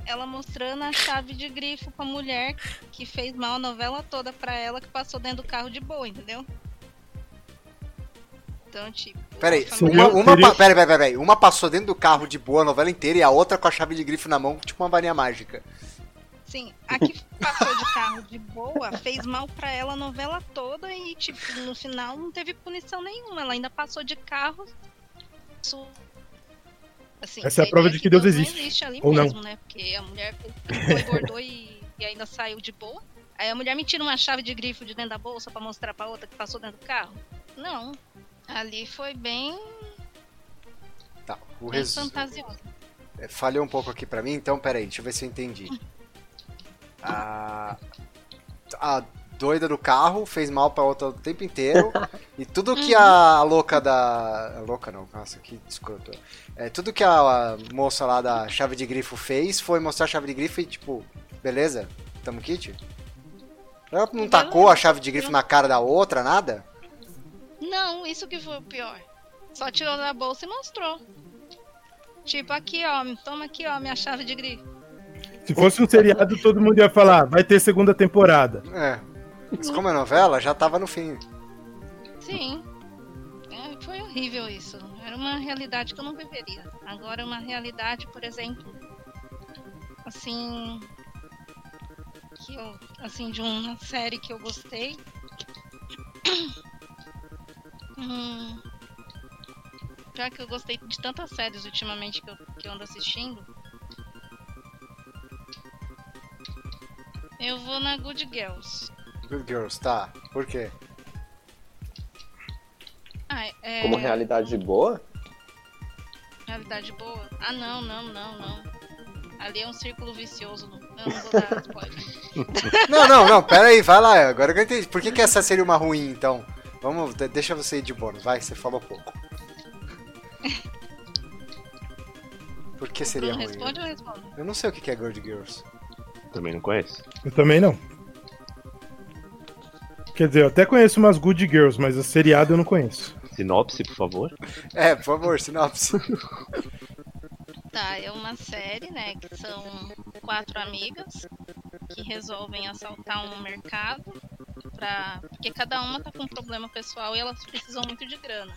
ela mostrando a chave de grifo pra mulher que fez mal a novela toda pra ela, que passou dentro do carro de boa, entendeu? Tipo. peraí, uma, uma, pa- peraí, peraí, peraí. Uma passou dentro do carro de boa a novela inteira e a outra com a chave de grifo na mão, tipo uma varinha mágica. Sim, a que passou de carro de boa fez mal pra ela a novela toda e, tipo, no final não teve punição nenhuma. Ela ainda passou de carro. Isso- Assim, Essa é a prova de que Deus não existe. existe ali Ou não. mesmo, né? Porque a mulher foi, engordou e, e ainda saiu de boa. Aí a mulher me tira uma chave de grifo de dentro da bolsa pra mostrar pra outra que passou dentro do carro. Não. Ali foi bem, Tá, o bem fantasioso. É, Falhou um pouco aqui pra mim, então peraí, deixa eu ver se eu entendi. A, a doida do carro fez mal pra outra o tempo inteiro. e tudo que a louca da. a louca não, nossa, que escroto. É, tudo que a moça lá da chave de grifo fez foi mostrar a chave de grifo e tipo, beleza? Tamo kit? Ela não tacou a chave de grifo na cara da outra, nada? Não, isso que foi o pior. Só tirou da bolsa e mostrou. Tipo, aqui, ó, toma aqui, ó, minha chave de grifo. Se fosse um seriado, todo mundo ia falar, vai ter segunda temporada. É. Mas como é novela, já tava no fim. Sim. É, foi horrível isso. Era uma realidade que eu não viveria. Agora, uma realidade, por exemplo, assim. Que eu, assim, de uma série que eu gostei. Hum, já que eu gostei de tantas séries ultimamente que eu, que eu ando assistindo. Eu vou na Good Girls. Good Girls, tá. Por quê? Ah, é... Como realidade boa? Realidade boa? Ah, não, não, não, não. Ali é um círculo vicioso. Não, eu não vou dar spoiler. Não, não, não, pera aí, vai lá, agora que eu entendi. Por que, que essa seria uma ruim, então? Vamos, de- deixa você ir de bônus, vai, você falou pouco. Por que seria Bruno ruim? responde ou responde? Eu não sei o que é Good Girls. Também não conheço. Eu também não. Quer dizer, eu até conheço umas Good Girls, mas o seriado eu não conheço. Sinopse, por favor. É, por favor, sinopse. Tá, é uma série, né? Que são quatro amigas que resolvem assaltar um mercado pra... porque cada uma tá com um problema pessoal e elas precisam muito de grana.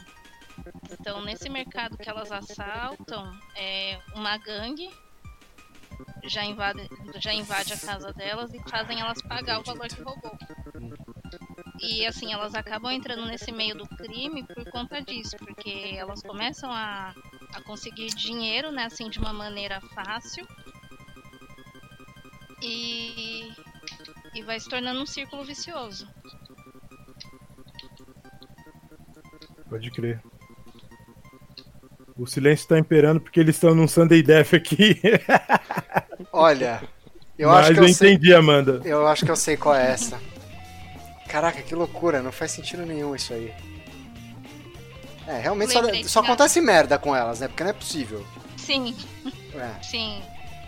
Então, nesse mercado que elas assaltam, é uma gangue já invade, já invade a casa delas e fazem elas pagar o valor que roubou. E assim, elas acabam entrando nesse meio do crime por conta disso, porque elas começam a, a conseguir dinheiro, né, assim, de uma maneira fácil. E, e vai se tornando um círculo vicioso. Pode crer. O silêncio tá imperando porque eles estão num Sunday Death aqui. Olha, Eu Mas acho que eu, eu sei. entendi, Amanda. Eu acho que eu sei qual é essa. Caraca, que loucura, não faz sentido nenhum isso aí. É, realmente só, só acontece merda com elas, né? Porque não é possível. Sim, É. sim.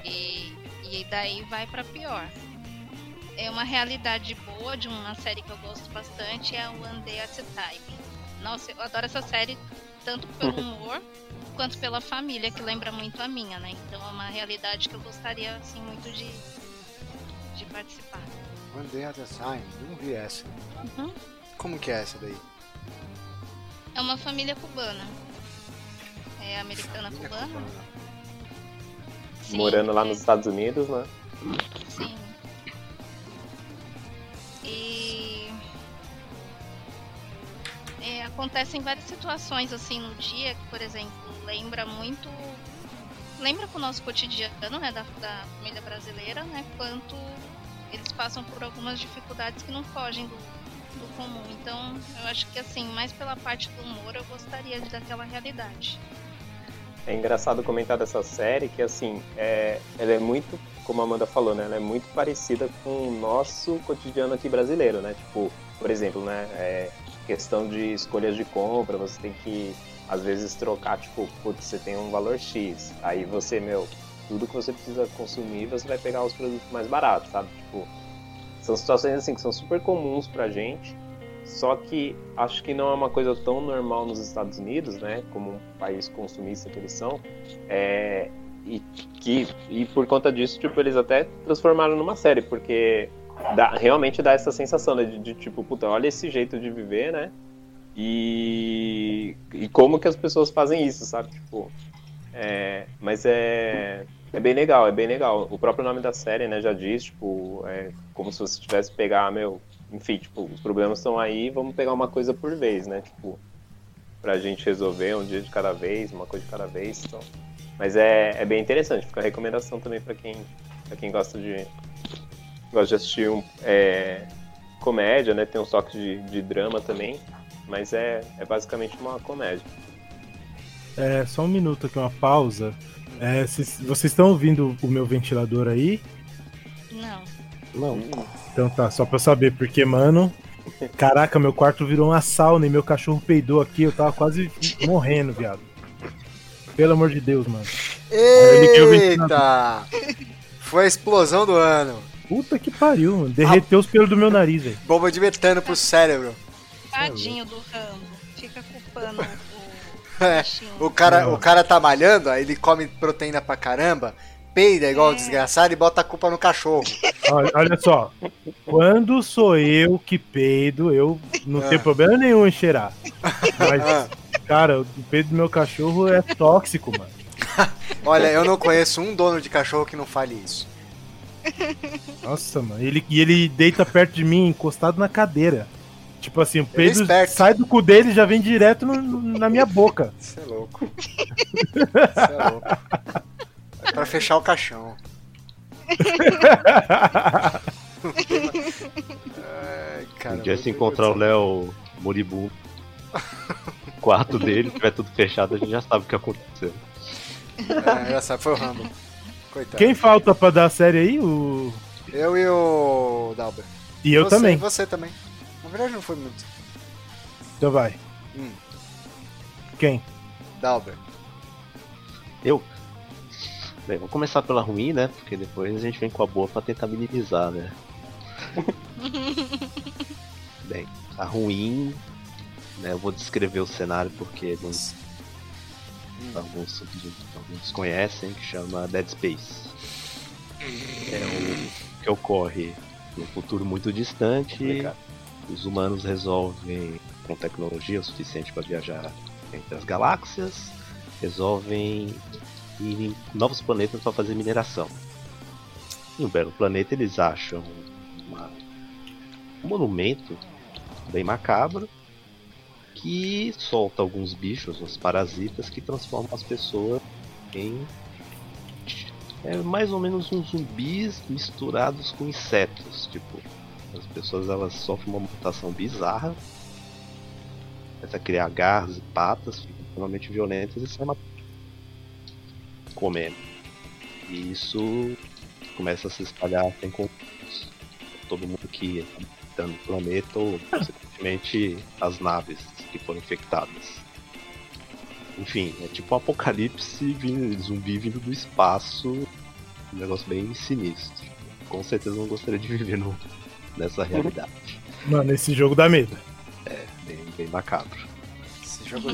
E, e daí vai pra pior. É uma realidade boa de uma série que eu gosto bastante, é o One Day at a Time. Nossa, eu adoro essa série tanto pelo humor quanto pela família, que lembra muito a minha, né? Então é uma realidade que eu gostaria, assim, muito de, de participar. One Day at a Time, não vi essa. Uhum. Como que é essa daí? É uma família cubana. É americana Família cubana? cubana. Sim, Morando lá é. nos Estados Unidos, né? Sim. E é, acontecem várias situações assim no dia que, por exemplo, lembra muito. Lembra com o nosso cotidiano, né, da, da família brasileira, né? Quanto eles passam por algumas dificuldades que não fogem do, do comum. Então, eu acho que assim, mais pela parte do humor, eu gostaria daquela realidade. É engraçado comentar dessa série que, assim, é, ela é muito, como a Amanda falou, né? Ela é muito parecida com o nosso cotidiano aqui brasileiro, né? Tipo, por exemplo, né? É, questão de escolhas de compra, você tem que, às vezes, trocar, tipo, putz, você tem um valor X. Aí você, meu, tudo que você precisa consumir, você vai pegar os produtos mais baratos, sabe? Tipo, são situações, assim, que são super comuns pra gente. Só que acho que não é uma coisa tão normal nos Estados Unidos, né? Como um país consumista que eles são. É, e, que, e por conta disso, tipo, eles até transformaram numa série, porque dá, realmente dá essa sensação né, de, de, tipo, puta, olha esse jeito de viver, né? E, e como que as pessoas fazem isso, sabe? Tipo, é, mas é, é bem legal, é bem legal. O próprio nome da série, né, já diz, tipo, é como se você tivesse pegar, meu, enfim, tipo, os problemas estão aí, vamos pegar uma coisa por vez, né? Tipo, pra gente resolver um dia de cada vez, uma coisa de cada vez. Então. Mas é, é bem interessante, fica a recomendação também pra quem, pra quem gosta de gosta de assistir um, é, comédia, né? Tem um toque de, de drama também, mas é, é basicamente uma comédia. É, só um minuto aqui, uma pausa. É, cês- vocês estão ouvindo o meu ventilador aí? Não. Não. Então tá, só pra eu saber, porque, mano. Caraca, meu quarto virou uma sauna e meu cachorro peidou aqui, eu tava quase morrendo, viado. Pelo amor de Deus, mano. Eita! Foi a explosão do ano. Puta que pariu, mano. Derreteu os pelos do meu nariz, velho. Bomba de metano pro cérebro. Tadinho do Rambo. Fica culpando o É. O cara, Não. o cara tá malhando, aí ele come proteína pra caramba, peida igual É. desgraçado e bota a culpa no cachorro. Olha, olha só. Quando sou eu que peido, eu não Ah. tenho problema nenhum em cheirar. Mas, Ah, cara, o peido do meu cachorro é tóxico, mano. olha, eu não conheço um dono de cachorro que não fale isso. Nossa, mano. Ele, e ele deita perto de mim, encostado na cadeira. Tipo assim, o peido esperto. sai do cu dele e já vem direto no- no- na minha boca. Você é louco. Você é louco. É pra fechar o caixão. Ai, cara. Um dia se encontrar o Léo moribundo, o quarto dele, tiver tudo fechado, a gente já sabe o que aconteceu. É, já sabe, foi o Rambo. Coitado. Quem falta pra dar a série aí? O... Eu e o Dalber. E eu Você- também. Você também. Na verdade não foi muito. Então vai. Hum. Quem? Dalber. Eu? Bem, vou começar pela ruim, né? Porque depois a gente vem com a boa pra tentar minimizar, né? Bem, a ruim, né? Eu vou descrever o cenário porque alguns, alguns, alguns conhecem, que chama Dead Space. É o que ocorre num futuro muito distante. Os humanos resolvem, com tecnologia o suficiente para viajar entre as galáxias, resolvem ir em novos planetas para fazer mineração. Em um belo planeta eles acham uma- um monumento bem macabro que solta alguns bichos, uns parasitas que transformam as pessoas em é mais ou menos uns zumbis misturados com insetos, tipo as pessoas elas sofrem uma mutação bizarra, começa a criar garras e patas, ficam extremamente violentas e saem matando. Comendo. E isso começa a se espalhar sem conflitos. Todo mundo que está no planeta ou, consequentemente, as naves que foram infectadas. Enfim, é tipo um apocalipse vindo, zumbi vindo do espaço. Um negócio bem sinistro. Com certeza não gostaria de viver no, nessa realidade. Mano, esse jogo dá medo. É, bem, bem macabro.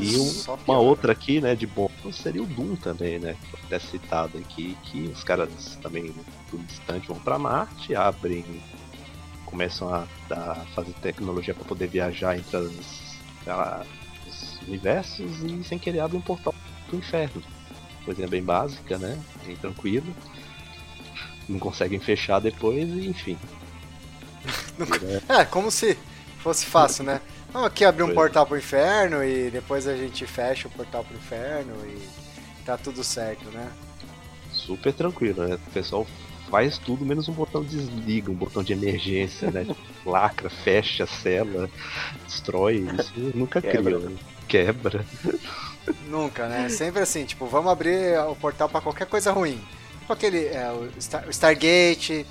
E um- uma outra aqui, né, de bom, seria o Doom também, né? Até citado aqui, que os caras também do distante vão pra Marte, abrem, começam a dar, fazer tecnologia para poder viajar entre as, a- os universos e sem querer abre um portal pro inferno. Coisinha bem básica, né? Bem tranquilo. Não conseguem fechar depois e enfim. É, como se fosse fácil, né? Vamos aqui abrir um portal pro inferno e depois a gente fecha o portal pro inferno e tá tudo certo, né? super tranquilo, né? O pessoal faz tudo menos um botão desliga, um botão de emergência, né? Lacra, fecha, sela, destrói. Isso nunca Quebra, criou. né? Quebra. Nunca, né? Sempre assim, tipo, vamos abrir o portal pra qualquer coisa ruim. Tipo aquele, é, o, Star- o Stargate,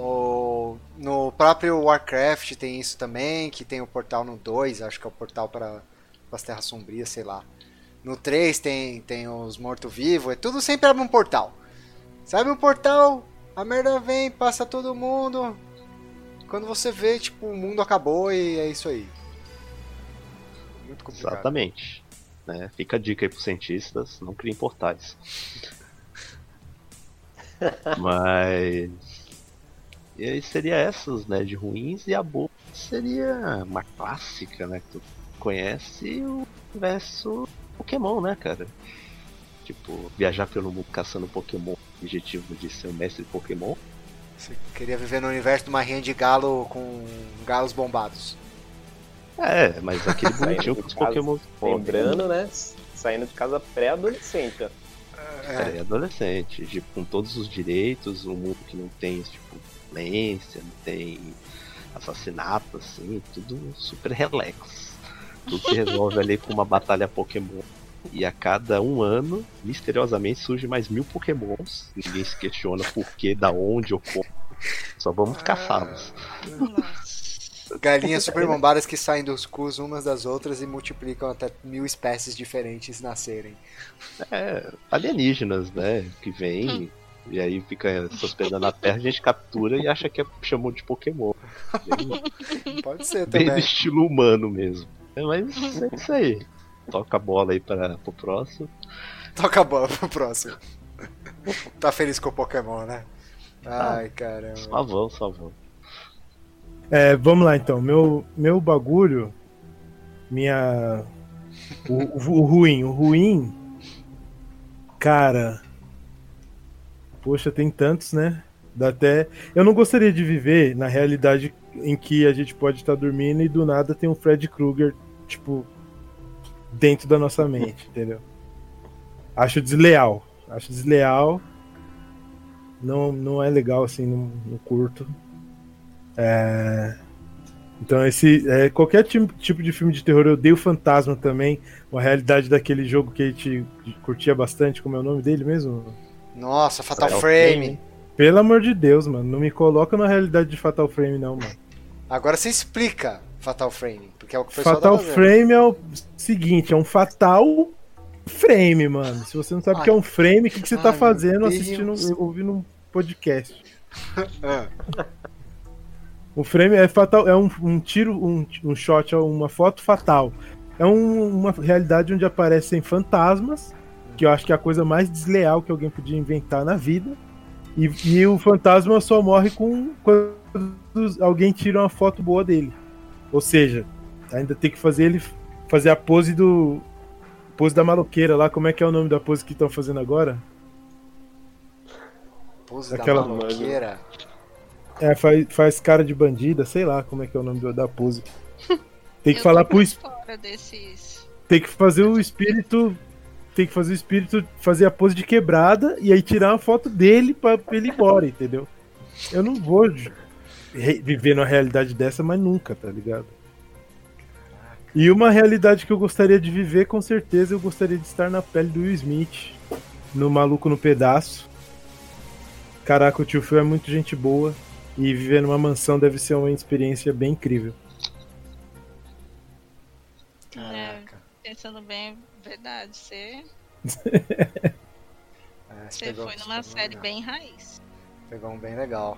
ou no próprio Warcraft tem isso também, que tem o portal no 2, acho que é o portal para as Terras Sombrias, sei lá. No 3 tem, tem os mortos-vivos, é tudo sempre abre um portal. Sabe um portal, a merda vem, passa todo mundo. Quando você vê, tipo, o mundo acabou e é isso aí. Muito complicado. Exatamente. Né? Fica a dica aí pros cientistas, não criem portais. Mas. E aí seria essas, né, de ruins, e a boa seria uma clássica, né, que tu conhece, o universo Pokémon, né, cara? Tipo, viajar pelo mundo caçando Pokémon, objetivo de ser um mestre de Pokémon. Você queria viver no universo de uma rinha de galo com galos bombados. É, mas aquele bonitinho que os Pokémon Lembrando, né? Saindo de casa pré-adolescente. É, É, adolescente, tipo, com todos os direitos, um mundo que não tem, tipo, violência, não tem assassinato, assim, tudo super relax. Tudo se resolve ali com uma batalha Pokémon. E a cada um ano, misteriosamente, surge mais mil Pokémons. Ninguém se questiona por que, da onde ou como. Só vamos caçá-los. Galinhas super bombadas que saem dos cus umas das outras e multiplicam até mil espécies diferentes nascerem. É, alienígenas, né? Que vem. E aí fica se hospedando na Terra, a gente captura e acha que é, chamou de Pokémon. Bem, Pode ser bem do também. estilo humano mesmo. É, mas é isso aí. Toca a bola aí para pro próximo. Toca a bola pro próximo. Tá feliz com o Pokémon, né? Ai, caramba. Só vão, só vão. É, vamos lá então. Meu, meu bagulho. Minha. O, o, o ruim. O ruim. Cara. Poxa, tem tantos, né? Dá até. Eu não gostaria de viver na realidade em que a gente pode estar dormindo e do nada tem um Fred Krueger, tipo, dentro da nossa mente, entendeu? Acho desleal. Acho desleal. Não, não é legal assim, não, curto. É, Então, esse. é, qualquer ti- tipo de filme de terror, eu odeio fantasma também. Uma realidade daquele jogo que a gente curtia bastante, como é o nome dele mesmo? Nossa, Fatal Fatal Frame. Pelo amor de Deus, mano. Não me coloca na realidade de Fatal Frame, não, mano. Agora você explica Fatal Frame, porque é o que o pessoal Fatal tá. Frame é o seguinte, é um fatal frame, mano. Se você não sabe o que é um frame, o que, que você Ai, tá fazendo assistindo, ouvindo um podcast? Ah, O frame é fatal, é um, um tiro, um, um shot, é uma foto fatal. É um- uma realidade onde aparecem fantasmas, que eu acho que é a coisa mais desleal que alguém podia inventar na vida. E, e o fantasma só morre com quando alguém tira uma foto boa dele. Ou seja, ainda tem que fazer ele fazer a pose do pose da maloqueira lá. Como é que é o nome da pose que estão fazendo agora? pose Aquela- da maloqueira. É, faz, faz cara de bandida, sei lá como é que é o nome da pose. Tem que Eu falar pro por es- fora desses. tem que fazer o espírito tem que fazer o espírito fazer a pose de quebrada e aí tirar uma foto dele pra, pra ele ir embora, entendeu? Eu não vou viver numa realidade dessa, mas nunca, tá ligado? E uma realidade que eu gostaria de viver, com certeza, eu gostaria de estar na pele do Will Smith, no Maluco no Pedaço. Caraca, o tio Phil é muito gente boa. E viver numa mansão deve ser uma experiência bem incrível. Caraca. É, pensando bem, verdade, você, É, você você pegou- foi você numa série legal. bem raiz. Pegou um bem legal.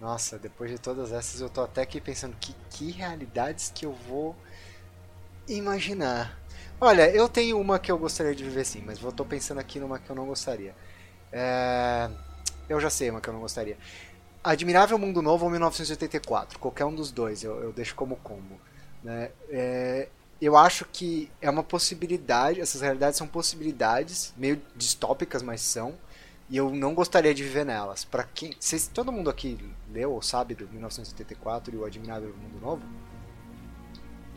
Nossa, depois de todas essas eu tô até aqui pensando que, que realidades que eu vou imaginar. Olha, eu tenho uma que eu gostaria de viver sim, mas eu tô pensando aqui numa que eu não gostaria. É, Eu já sei uma que eu não gostaria. Admirável Mundo Novo ou 1984, qualquer um dos dois, eu, eu deixo como combo. Né? É, Eu acho que é uma possibilidade, essas realidades são possibilidades, meio distópicas, mas são. E eu não gostaria de viver nelas. Para quem, vocês, todo mundo aqui leu ou sabe do 1984 e o Admirável Mundo Novo?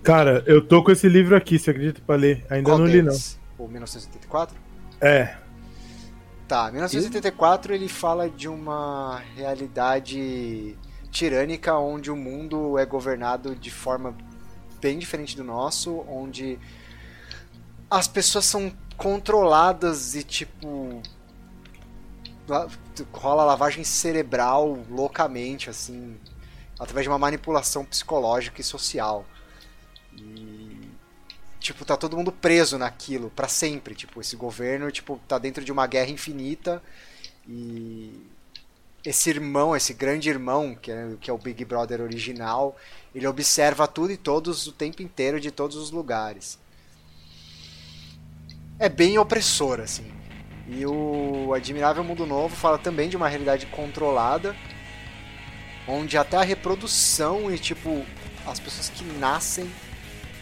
Cara, eu tô com esse livro aqui, você acredita pra ler? Ainda Qual não li, não. deles? O 1984? É. Tá, 1984 ele fala de uma realidade tirânica onde o mundo é governado de forma bem diferente do nosso, onde as pessoas são controladas e tipo la- rola lavagem cerebral loucamente assim, através de uma manipulação psicológica e social. E tipo, tá todo mundo preso naquilo pra sempre, tipo, esse governo, tipo, tá dentro de uma guerra infinita e esse irmão, esse grande irmão, que é, que é o Big Brother original, ele observa tudo e todos o tempo inteiro de todos os lugares. É bem opressor, assim. E o Admirável Mundo Novo fala também de uma realidade controlada, onde até a reprodução e, tipo, as pessoas que nascem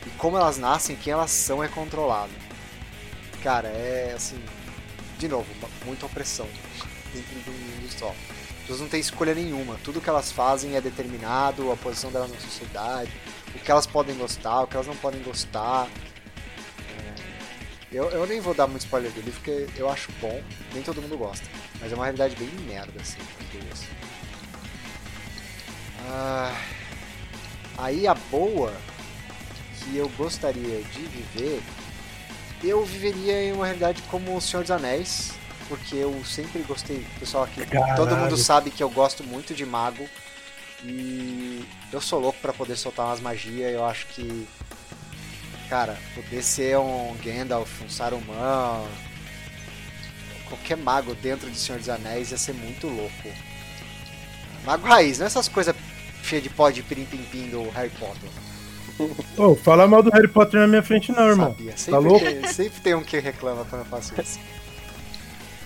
e como elas nascem, quem elas são é controlado. Cara, é assim, de novo, muita opressão dentro do mundo só. As pessoas não têm escolha nenhuma, tudo que elas fazem é determinado, a posição delas na sociedade, o que elas podem gostar, o que elas não podem gostar. É, Eu, eu nem vou dar muito spoiler do livro, porque eu acho bom, nem todo mundo gosta, mas é uma realidade bem merda, assim, as duas. Ah, aí a boa que eu gostaria de viver, eu viveria em uma realidade como o Senhor dos Anéis, porque eu sempre gostei, pessoal aqui, Caralho. todo mundo sabe que eu gosto muito de mago e eu sou louco pra poder soltar umas magias, eu acho que cara, poder ser um Gandalf, um Saruman, qualquer mago dentro de Senhor dos Anéis ia ser muito louco. Mago raiz, não essas coisas cheias de pó de pirim-pim-pim do Harry Potter. Ô, fala mal do Harry Potter na minha frente, não, irmão. Sabia. Tá Sempre, louco? tem, sempre tem um que reclama quando eu faço isso.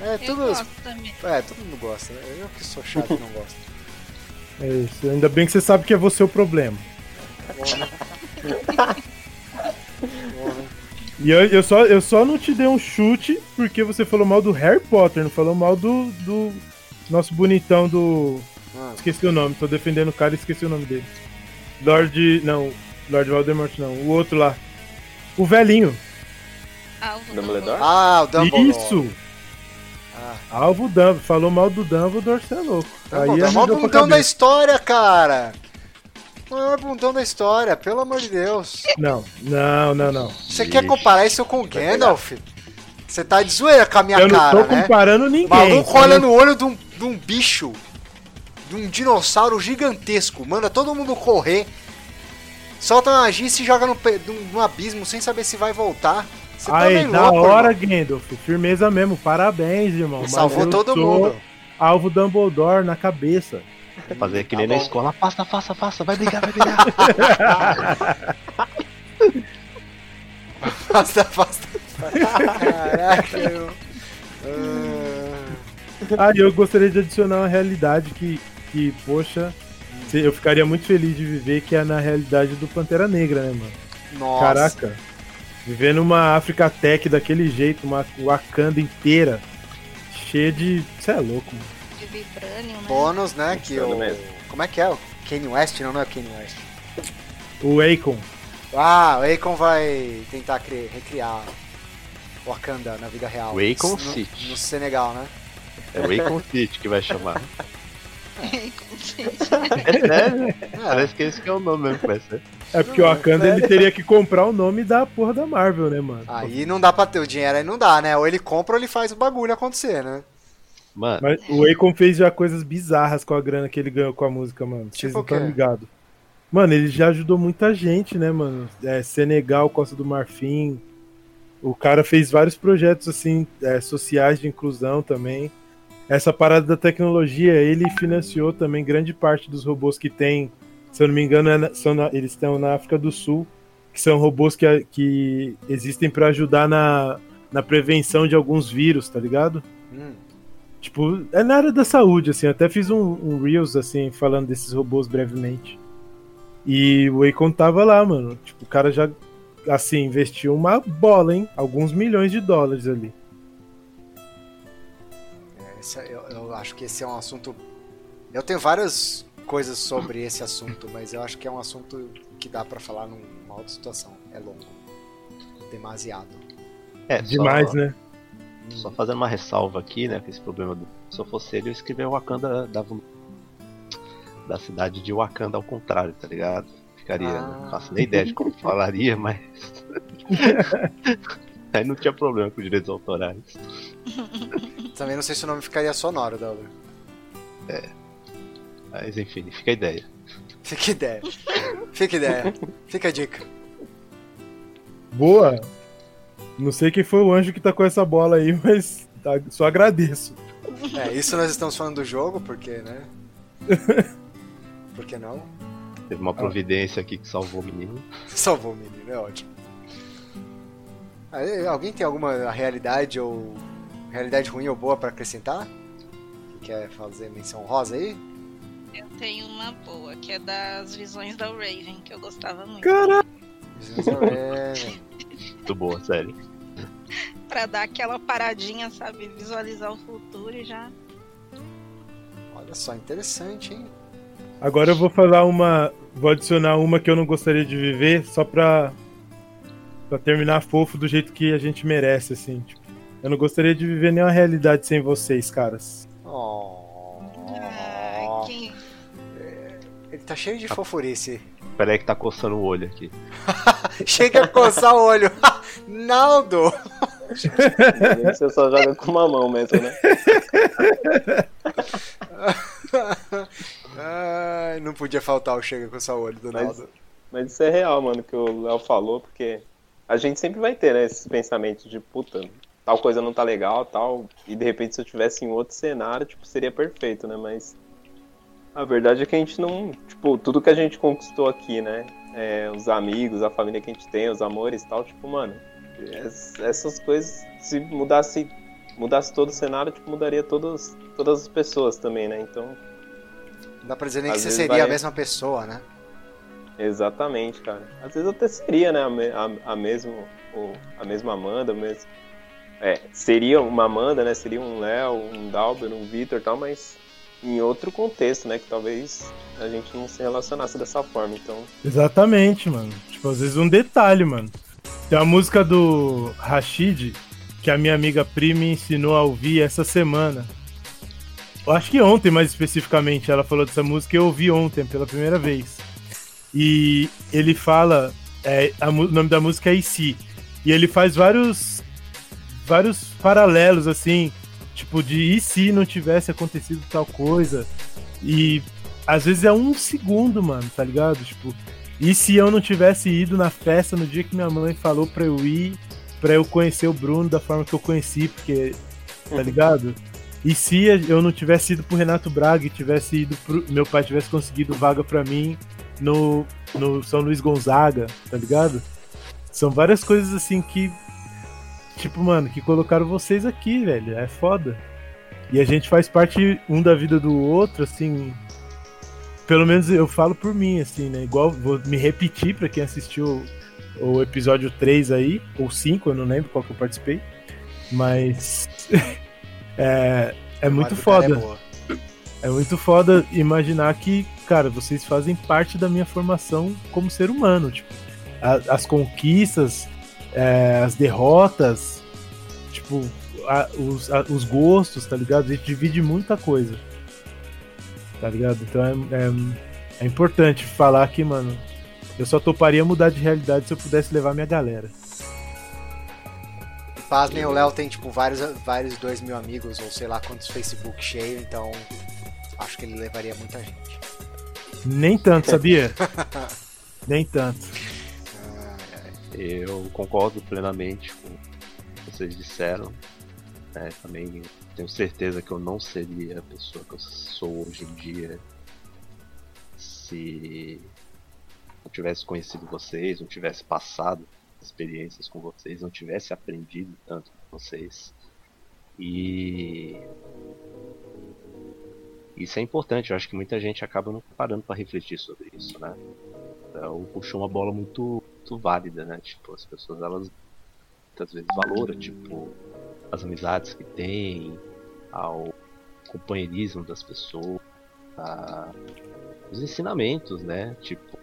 É, Eu tudo, gosto também. é, todo mundo gosta. né? Eu que sou chato e não gosto. É isso. Ainda bem que você sabe que é você o problema. E eu, eu, só, eu só não te dei um chute porque você falou mal do Harry Potter, não falou mal do, do nosso bonitão do. Mano, Esqueci o nome, tô defendendo o cara e esqueci o nome dele. Lord. Não, Lord Voldemort não, o outro lá. O velhinho. Alvo Dumbledore? Ah, o Dumbledore. Isso! Ah, Alvo Dumbledore. Falou mal do Dumbledore, você é louco. Dumbledore. Aí É o maior arranjou pra bundão da história, cara. O maior bundão da história, pelo amor de Deus. Não, não, não, não. Você quer comparar isso com o Gandalf? Você tá de zoeira com a minha Eu não cara, tô né? comparando O ninguém. maluco só olha não- no olho de um, de um bicho, de um dinossauro gigantesco, manda todo mundo correr, solta uma magia e se joga no, num abismo sem saber se vai voltar. Você tá Aí, bem da louco, hora, irmão. Gandalf. Firmeza mesmo. Parabéns, irmão. Mas Salvou eu todo sou mundo. Alvo Dumbledore na cabeça. Fazer que Tá nem na bom. escola. Faça, faça, faça. Vai brigar, vai brigar. Afasta, afasta. Caraca, eu... Ah, e eu gostaria de adicionar uma realidade que, que poxa, eu ficaria muito feliz de viver, que é na realidade do Pantera Negra, né, mano? nossa. Caraca. Viver numa África Tech daquele jeito, uma Wakanda inteira, cheia de. Você é louco, mano. de Vibranium, né? Bônus, né, que o... mesmo. Como é que é? O Kanye West? Não, não é o Kanye West. O Akon. Ah, o Akon vai tentar cri- recriar Wakanda na vida real. O Akon no, City. No Senegal, né? É o Akon City que vai chamar. É sério? Parece que é o nome mesmo que vai ser. É porque o Wakanda ele teria que comprar o nome da porra da Marvel, né, mano? Aí não dá pra ter o dinheiro, aí não dá, né? Ou ele compra ou ele faz o bagulho acontecer, né? Mano, Mas o Akon fez já coisas bizarras com a grana que ele ganhou com a música, mano. Vocês Tipo não estão ligados. Mano, ele já ajudou muita gente, né, mano? É, Senegal, Costa do Marfim. O cara fez vários projetos, assim, é, sociais de inclusão também. Essa parada da tecnologia, ele financiou também grande parte dos robôs que tem. Se eu não me engano, é na- são na- eles estão na África do Sul, que são robôs que, que existem pra ajudar na, na prevenção de alguns vírus, tá ligado? Hum. Tipo, é na área da saúde, assim. eu Até fiz um, um Reels, assim, falando desses robôs brevemente. E o Akon tava lá, mano. Tipo, o cara já, assim, investiu uma bola, hein? Alguns milhões de dólares ali. Esse eu, eu acho que esse é um assunto. Eu tenho várias coisas sobre esse assunto, mas eu acho que é um assunto que dá pra falar numa outra situação. É longo. Demasiado. é, Demais, só, né? Só fazendo uma ressalva aqui, né? Com esse problema do. Se eu fosse ele, eu escrevia Wakanda da, da cidade de Wakanda ao contrário, tá ligado? Ficaria. Ah. Não faço nem ideia de como falaria, mas. Aí não tinha problema com direitos autorais. Também não sei se o nome ficaria sonoro, Dalber. Mas enfim, fica a ideia. Fica ideia. Fica ideia. Fica a dica. Boa! Não sei quem foi o anjo que tá com essa bola aí, mas tá- só agradeço. É, isso nós estamos falando do jogo, porque, né? Por que não? Teve uma providência aqui que salvou o menino. Salvou o menino, é ótimo. Alguém tem alguma realidade ou. Realidade ruim ou boa pra acrescentar? Que quer fazer menção rosa aí? Eu tenho uma boa, que é das visões da Raven, que eu gostava muito. Caralho! É, Muito boa, sério. Pra dar aquela paradinha, sabe? Visualizar o futuro e já. olha só, interessante, hein? Agora eu vou falar uma. Vou adicionar uma que eu não gostaria de viver, só pra. pra terminar fofo do jeito que a gente merece, assim. Tipo, eu não gostaria de viver nenhuma realidade sem vocês, caras. Oh, Ai, quem... ele tá cheio de fofurice. Pera aí que tá coçando o olho aqui. Chega a coçar o olho. Naldo! Você só joga com uma mão mesmo, né? Ai, não podia faltar o chega a coçar o olho do Mas- Naldo. Mas isso é real, mano, que o Léo falou, porque a gente sempre vai ter, né, esses pensamentos de puta, tal coisa não tá legal, tal, e de repente se eu tivesse em outro cenário, tipo, seria perfeito, né? Mas a verdade é que a gente não, tipo, tudo que a gente conquistou aqui, né? é, os amigos, a família que a gente tem, os amores e tal, tipo, mano, es- essas coisas, se mudasse, mudasse todo o cenário, tipo, mudaria todas, todas as pessoas também, né? Então, Não dá pra dizer nem que você seria a vai- mesma pessoa, né? Exatamente, cara. Às vezes até seria, né? A, me- a, a, mesmo, o- a mesma Amanda, mesmo. É, seria uma Amanda, né? Seria um Léo, um Dalber, um Vitor e tal, mas em outro contexto, né? Que talvez a gente não se relacionasse dessa forma. Então, Exatamente, mano. Tipo, às vezes um detalhe, mano. Tem uma música do Rashid que a minha amiga Pri me ensinou a ouvir essa semana. Eu acho que ontem, mais especificamente, ela falou dessa música e eu ouvi ontem pela primeira vez. E ele fala. é, a o nome da música é IC. E ele faz vários. Vários paralelos, assim. Tipo, de e se não tivesse acontecido tal coisa. E às vezes é um segundo, mano, tá ligado? Tipo, e se eu não tivesse ido na festa no dia que minha mãe falou pra eu ir, pra eu conhecer o Bruno da forma que eu conheci, porque, tá ligado? E se eu não tivesse ido pro Renato Braga e tivesse ido pro. Meu pai tivesse conseguido vaga pra mim no, no São Luís Gonzaga, tá ligado? São várias coisas assim que. Tipo, mano, que colocaram vocês aqui, velho. É foda. E a gente faz parte um da vida do outro, assim. Pelo menos eu falo por mim, assim, né? Igual, vou me repetir pra quem assistiu o episódio 3 aí, ou 5, eu não lembro qual que eu participei. Mas. é, é muito foda. É boa. É muito foda imaginar que, cara, vocês fazem parte da minha formação como ser humano. Tipo, a- as conquistas, é, as derrotas, tipo, a- os, a- os gostos, tá ligado? A gente divide muita coisa. Tá ligado? Então é, é, é importante falar que, mano, eu só toparia mudar de realidade se eu pudesse levar minha galera. pasmem, o Léo tem, tipo, vários, vários dois mil amigos, ou sei lá quantos Facebook cheio, então acho que ele levaria muita gente. Nem tanto, sabia? Nem tanto. Eu concordo plenamente com o que vocês disseram. É, também tenho certeza que eu não seria a pessoa que eu sou hoje em dia se não tivesse conhecido vocês, não tivesse passado experiências com vocês, não tivesse aprendido tanto com vocês. E isso é importante, eu acho que muita gente acaba não parando para refletir sobre isso, né? Então, puxou uma bola muito, muito válida, né? Tipo, as pessoas elas muitas vezes valoram, tipo, as amizades que tem, ao companheirismo das pessoas, a, os ensinamentos, né? Tipo,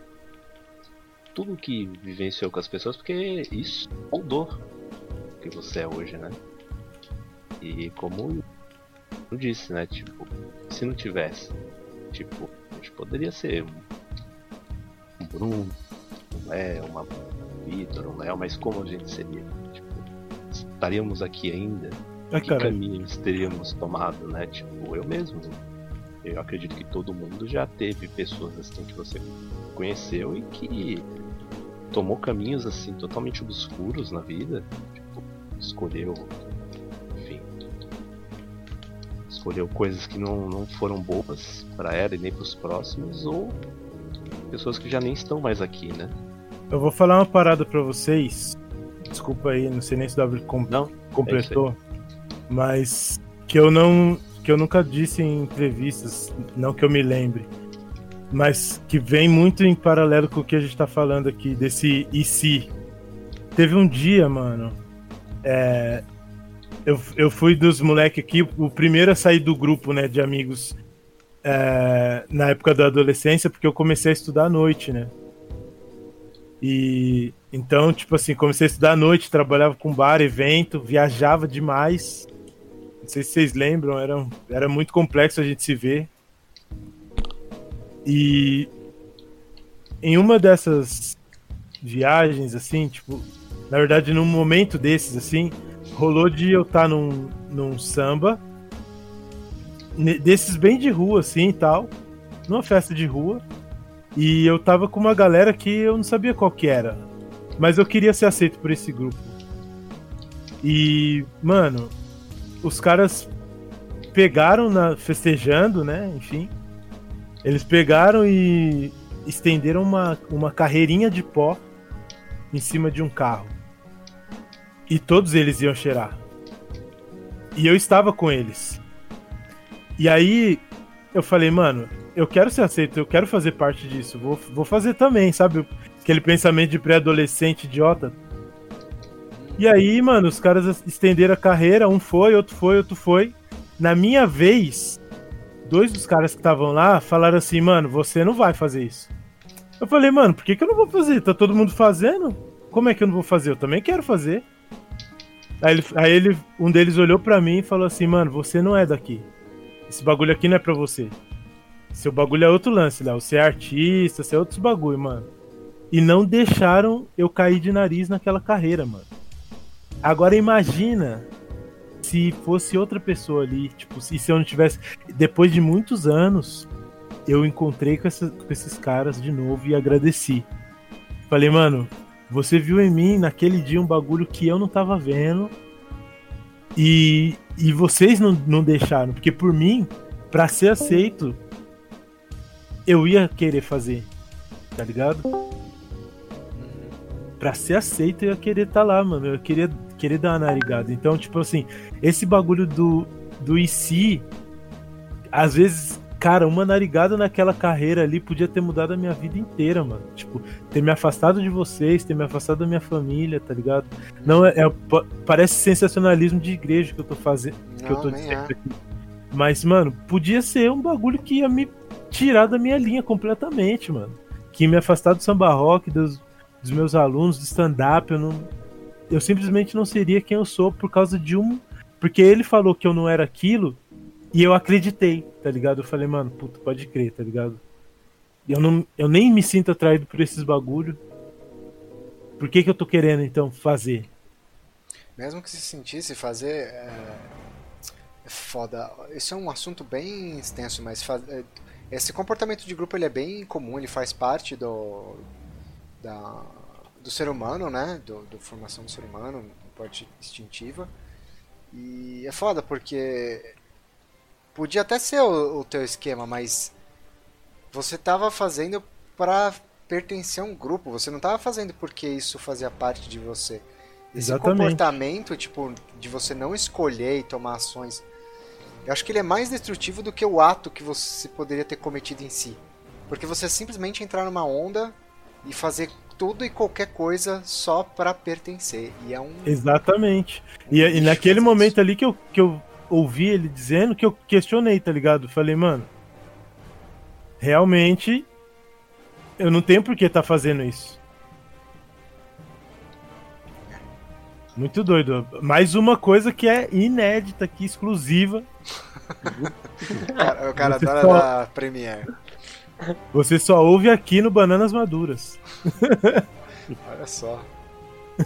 tudo que vivenciou com as pessoas, porque isso moldou o que você é hoje, né? E como eu disse, né? Tipo, se não tivesse, tipo, a gente poderia ser um Bruno, um Léo, uma Vitor, um Léo, mas como a gente seria? Tipo, estaríamos aqui ainda? Ah, que cara, caminhos teríamos tomado, né? Tipo, eu mesmo. Eu acredito que todo mundo já teve pessoas assim que você conheceu e que tomou caminhos assim totalmente obscuros na vida. Tipo, escolheu. Enfim. Escolheu coisas que não, não foram boas para ela e nem pros próximos, ou pessoas que já nem estão mais aqui, né? eu vou falar uma parada pra vocês. Desculpa aí, não sei nem se o W com- Não, completou. mas que eu não. que eu nunca disse em entrevistas, não que eu me lembre. Mas que vem muito em paralelo com o que a gente tá falando aqui, desse e se. Teve um dia, mano. é, eu, eu fui dos moleques aqui, o primeiro a sair do grupo, né, de amigos é, na época da adolescência, porque eu comecei a estudar à noite, né? E então, tipo assim, comecei a estudar à noite, trabalhava com bar, evento, viajava demais. Não sei se vocês lembram, era, era muito complexo a gente se ver. E em uma dessas viagens, assim, tipo, na verdade, num momento desses, assim, rolou de eu estar num, num samba, desses bem de rua, assim e tal, numa festa de rua. E eu tava com uma galera que eu não sabia qual que era. Mas eu queria ser aceito por esse grupo. E, mano, os caras pegaram na festejando, né? Enfim. Eles pegaram e estenderam uma, uma carreirinha de pó em cima de um carro. E todos eles iam cheirar. E eu estava com eles. E aí eu falei, mano, eu quero ser aceito, eu quero fazer parte disso, vou, vou fazer também, sabe? Aquele pensamento de pré-adolescente idiota. E aí, mano, os caras estenderam a carreira, um foi, outro foi, outro foi. Na minha vez, dois dos caras que estavam lá falaram assim, mano, você não vai fazer isso. Eu falei, mano, por que, que eu não vou fazer? Tá todo mundo fazendo? Como é que eu não vou fazer? Eu também quero fazer. Aí, ele, aí ele, um deles olhou pra mim e falou assim, mano, você não é daqui. Esse bagulho aqui não é pra você. Seu bagulho é outro lance, Léo. Você é artista, você é outros bagulho, mano. E não deixaram eu cair de nariz naquela carreira, mano. Agora imagina se fosse outra pessoa ali, tipo, se, se eu não tivesse. Depois de muitos anos, eu encontrei com, essa- com esses caras de novo e agradeci. Falei, mano, você viu em mim naquele dia um bagulho que eu não tava vendo. E, e vocês não, não deixaram, porque por mim, pra ser aceito, eu ia querer fazer, tá ligado? Pra ser aceito, eu ia querer estar lá, mano. Eu queria querer dar uma narigada. Então, tipo assim, esse bagulho do, do IC, às vezes, cara, uma narigada naquela carreira ali podia ter mudado a minha vida inteira, mano. Tipo, ter me afastado de vocês, ter me afastado da minha família, tá ligado? Não é, é- pa- parece sensacionalismo de igreja que eu tô fazendo, que eu Não, tô nem dizendo é. aqui. Mas, mano, podia ser um bagulho que ia me tirar da minha linha completamente, mano. Que ia me afastar do samba rock, dos, dos meus alunos, do stand-up. Eu, não, eu simplesmente não seria quem eu sou por causa de um. Porque ele falou que eu não era aquilo e eu acreditei, tá ligado? Eu falei, mano, puta, pode crer, tá ligado? Eu, não, eu nem me sinto atraído por esses bagulho. Por que, que eu tô querendo, então, fazer? mesmo que se sentisse fazer. É, é foda. Esse é um assunto bem extenso, mas faz, é, esse comportamento de grupo ele é bem comum, ele faz parte do. Da, do ser humano, né? Do, do formação do ser humano, parte instintiva. E é foda porque podia até ser o, o teu esquema, mas você tava fazendo para pertencer a um grupo, você não tava fazendo porque isso fazia parte de você. Esse Exatamente. comportamento, tipo, de você não escolher e tomar ações, eu acho que ele é mais destrutivo do que o ato que você poderia ter cometido em si. Porque você simplesmente entrar numa onda e fazer tudo e qualquer coisa só para pertencer. E é um. Exatamente. E, e Bicho, naquele momento isso. ali que eu, que eu ouvi ele dizendo, que eu questionei, tá ligado? Falei, mano, realmente eu não tenho por que tá fazendo isso. Muito doido. Mais uma coisa que é inédita aqui, exclusiva. O cara, Você adora só- da Premiere. Você só ouve aqui no Bananas Maduras. Olha só.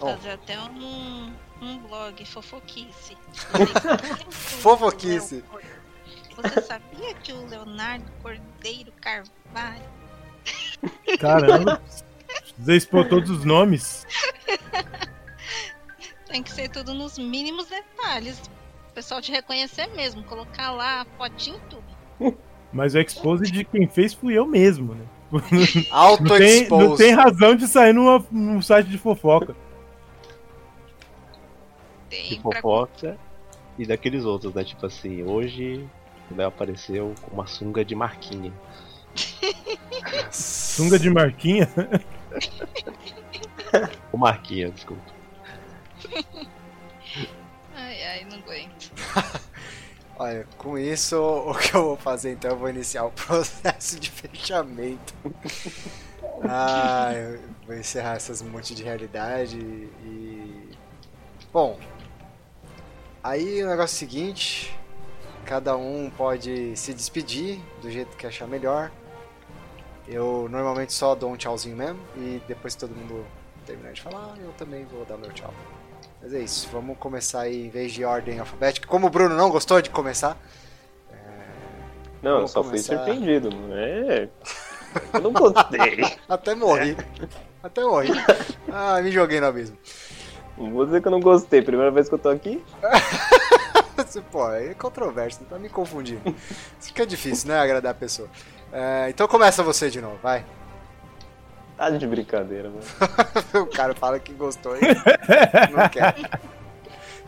Fazer até um, um blog fofoquice. Fofoquice. Você sabia que o Leonardo Cordeiro Carvalho Caramba. Precisa expor todos os nomes. tem que ser tudo nos mínimos detalhes? O pessoal te reconhecer mesmo, colocar lá fotinho e tudo. Mas o expose de quem fez fui eu mesmo, né? Não tem, não Auto-expose. tem razão de sair numa, num site de fofoca. Tem de pra fofoca e daqueles outros, né? Tipo assim, hoje o Léo apareceu com uma sunga de marquinha. Sunga de marquinha. Com marquinha, desculpa. Ai, ai, não aguento. Olha, com isso, o que eu vou fazer então? Eu vou iniciar o processo de fechamento. ah, eu vou encerrar essas monte de realidade e. Bom. Aí o negócio é o seguinte: cada um pode se despedir do jeito que achar melhor. Eu normalmente só dou um tchauzinho mesmo e depois que todo mundo terminar de falar, eu também vou dar meu tchau. Mas é isso, vamos começar aí em vez de ordem alfabética. Como o Bruno não gostou de começar, Não, eu só começar. fui surpreendido, não é? Eu não gostei. até morri. Até morri. Ah, me joguei no abismo. Não vou dizer que eu não gostei. Primeira vez que eu tô aqui. Pô, é controverso, não tá me confundindo. Isso fica difícil, né? Agradar a pessoa. É, então começa você de novo, vai. Tá de brincadeira, mano. o cara fala que gostou e não quer.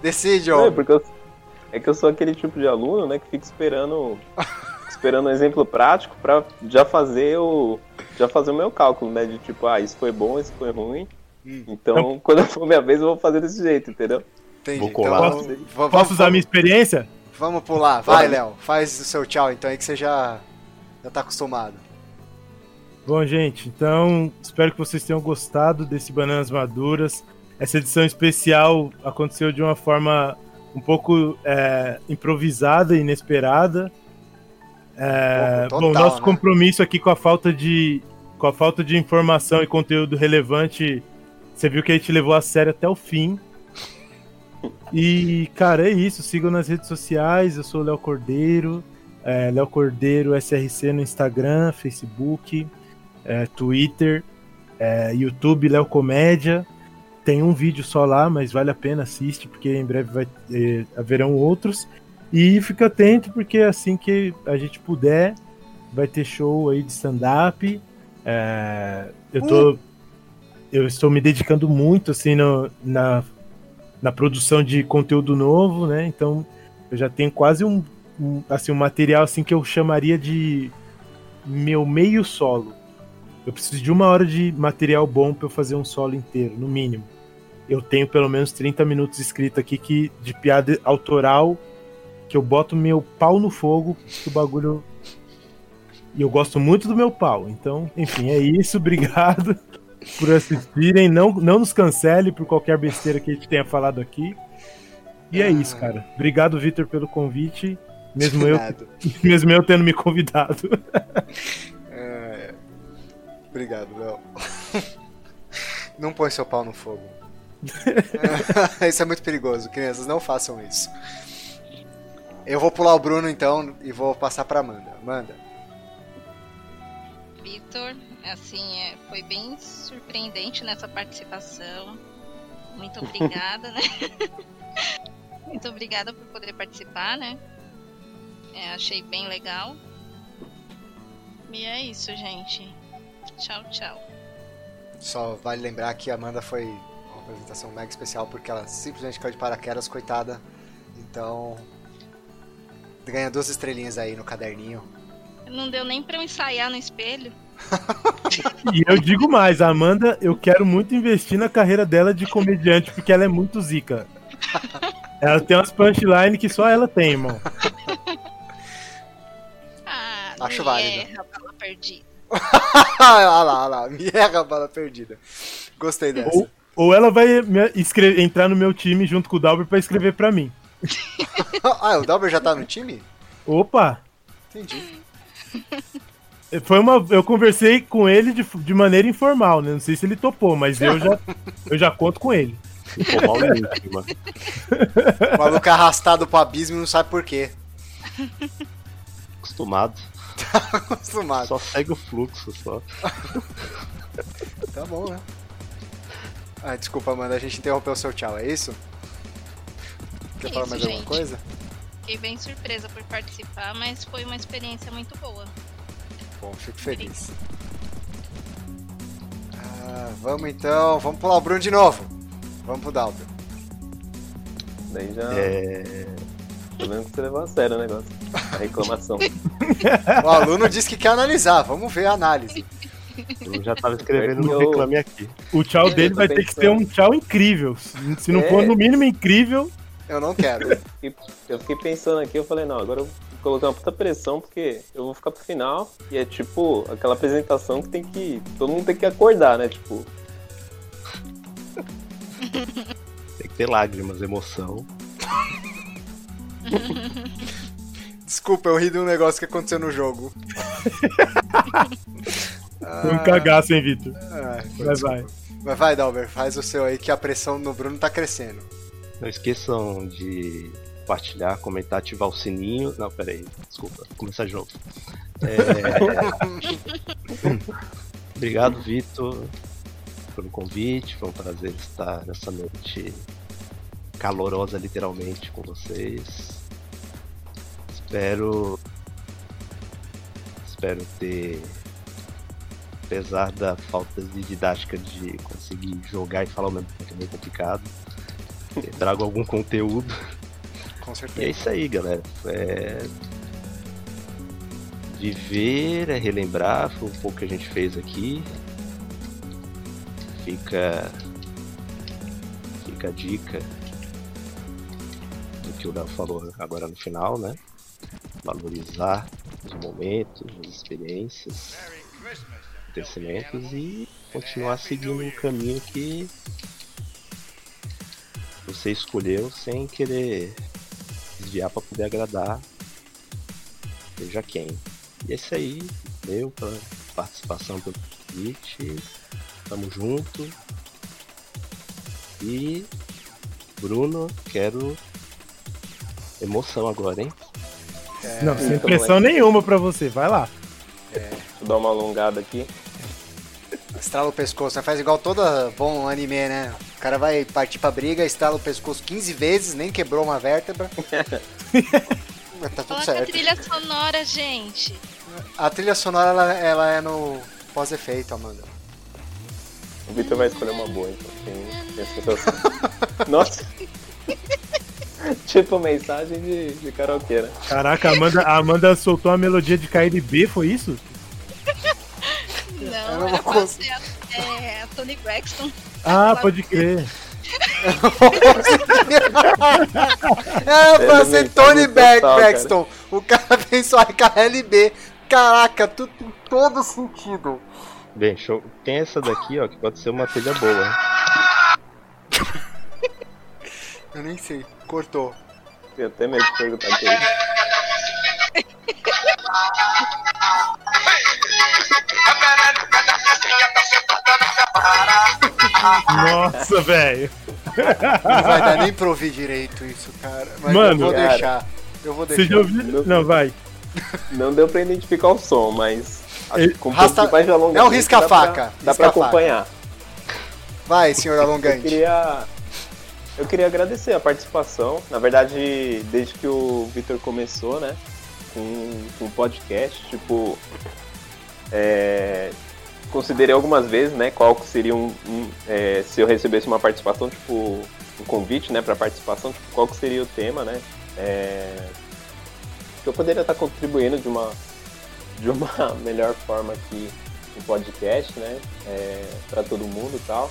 Decide, Não, é porque eu, é que eu sou aquele tipo de aluno, né, que fica esperando esperando um exemplo prático pra já fazer o já fazer o meu cálculo, né, de tipo, ah, isso foi bom, isso foi ruim. Hum. Então, quando for minha vez, eu vou fazer desse jeito, entendeu? Entendi. Vou colar. Então, Posso- va- Posso usar a minha experiência? Vamos pular. Vai. Léo. Faz o seu tchau então aí que você já, já tá acostumado. Bom, gente, então espero que vocês tenham gostado desse Bananas Maduras. Essa edição especial aconteceu de uma forma um pouco é, improvisada e inesperada. É, Total, bom, nosso né? compromisso aqui com a falta de com a falta de informação e conteúdo relevante, você viu que a gente levou a sério até o fim. E, cara, é isso. Sigam nas redes sociais. Eu sou o Léo Cordeiro. É, Léo Cordeiro SRC no Instagram, Facebook, é, Twitter, é, YouTube, Léo Comédia. Tem um vídeo só lá, mas vale a pena, assiste, porque em breve vai, é, haverão outros. E fica atento, porque assim que a gente puder, vai ter show aí de stand-up. É, eu tô. Eu estou me dedicando muito assim no- na, na produção de conteúdo novo, né? Então eu já tenho quase um, um, assim, um material assim que eu chamaria de meu meio solo. Eu preciso de uma hora de material bom para eu fazer um solo inteiro, no mínimo. Eu tenho pelo menos 30 minutos escrito aqui que, de piada autoral que eu boto meu pau no fogo, que o bagulho. E eu gosto muito do meu pau. Então, enfim, é isso. Obrigado por assistirem. Não, não nos cancele por qualquer besteira que a gente tenha falado aqui. E é isso, cara. Obrigado, Vitor, pelo convite. Mesmo eu, mesmo eu tendo me convidado. É, Obrigado, Léo. Não põe seu pau no fogo. isso é muito perigoso, crianças, não façam isso. Eu vou pular o Bruno então e vou passar pra Amanda. Amanda. Vitor, assim, é, foi bem surpreendente nessa participação. Muito obrigada, né? Muito obrigada por poder participar, né? É, achei bem legal. E é isso, gente. Tchau, tchau. Só vale lembrar que a Amanda foi uma apresentação mega especial porque ela simplesmente caiu de paraquedas, coitada. Então, ganha duas estrelinhas aí no caderninho. Não deu nem pra eu ensaiar no espelho. E eu digo mais, a Amanda, eu quero muito investir na carreira dela de comediante, porque ela é muito zica. Ela tem umas punchlines que só ela tem, irmão. Ah, Acho válido. erra, bala perdida. olha lá, olha lá, me erra a bala perdida. Gostei dessa. Ou, ou ela vai me- escre- entrar no meu time junto com o Dalber pra escrever pra mim. ah, o Dalber já tá no time? Opa! Entendi. Foi uma, eu conversei com ele de, de maneira informal, né? Não sei se ele topou, mas eu já, eu já conto com ele. Link, mano. O maluco é arrastado pro abismo e não sabe por quê. Acostumado. Acostumado. Só segue o fluxo, só. Tá bom, né? Ah, desculpa, Amanda, a gente interrompeu o seu tchau, é isso? Quer Isso, falar mais alguma gente. coisa? Fiquei bem surpresa por participar, mas foi uma experiência muito boa. Bom, fico feliz. Ah, vamos então, vamos pular o Bruno de novo. Vamos pro Dalber. Daí já. É. Tô vendo que você levou a sério o negócio. A reclamação. O aluno disse que quer analisar, vamos ver a análise. Eu já tava escrevendo no Reclame Aqui. O tchau Eu dele vai ter que pensando. ser um tchau incrível. Se não É. for no mínimo incrível, Eu não quero. Eu fiquei pensando aqui, eu falei, não, agora eu colocar uma puta pressão, porque eu vou ficar pro final. E é tipo aquela apresentação que tem que. Todo mundo tem que acordar, né? Tipo, Tem que ter lágrimas, emoção. Desculpa, eu ri de um negócio que aconteceu no jogo. foi um cagaço, hein, Vitor? Ah, desculpa. vai. Mas vai, Dalber, faz o seu aí que a pressão no Bruno tá crescendo. Não esqueçam de compartilhar, comentar, ativar o sininho. Não, peraí, desculpa, vou começar de novo. É... Obrigado, Vitor, pelo convite. Foi um prazer estar nessa noite calorosa, literalmente, com vocês. Espero. Espero ter. Apesar da falta de didática de conseguir jogar e falar ao mesmo tempo, é meio complicado. Trago algum conteúdo. Com E é certeza. isso aí, galera. É... Viver é relembrar, foi um pouco que a gente fez aqui. Fica. Fica a dica do que o Léo falou agora no final, né? Valorizar os momentos, as experiências, acontecimentos e continuar seguindo um caminho que você escolheu sem querer desviar para poder agradar seja quem. E é isso aí, meu pela participação pelo convite. Tamo junto. E Bruno, quero emoção agora, hein? Não, sem então, pressão nenhuma pra você. Vai lá. deixa eu dar uma alongada aqui. Estrala o pescoço, né? faz igual todo bom anime, né? O cara vai partir pra briga, estrala o pescoço 15 vezes, nem quebrou uma vértebra. Mas tá tudo Coloca a certo. trilha sonora, gente. A trilha sonora ela, ela é no pós-efeito, Amanda. O Victor vai escolher uma boa, então. Tem, tem essa sensação. Nossa! tipo mensagem de, de karaokê, né? Caraca, a Amanda, a Amanda soltou a melodia de KLB, foi isso? Não, era pra cons- ser a, é, a Tony Braxton. Ah, pode crer. É, pra Ele ser Tony total, Braxton. O cara pensou em KLB. Caraca, tudo tem todo sentido. Bem, show. Tem essa daqui, ó, que pode ser uma trilha boa. Eu nem sei, cortou. Tenho até medo de perguntar que é isso. Nossa, velho. Não vai dar nem pra ouvir direito isso, cara. Mas Mano, eu vou cara, deixar. Eu vou Você deixar. já ouviu? Não, vai. Não deu pra identificar o som, mas. Acho Ele- que com Rasta- mais de alongamento é um risca-faca, Dá pra, dá pra acompanhar. Vai, senhor Eu alongante. queria, eu queria agradecer a participação. Na verdade, desde que o Vitor começou, né, com, o podcast, tipo, é, considerei algumas vezes, né, qual que seria um, um, é, se eu recebesse uma participação, tipo, um convite, né, para participação, tipo, qual que seria o tema, né, é, que eu poderia estar contribuindo de uma de uma melhor forma aqui no podcast, né, para todo mundo e tal.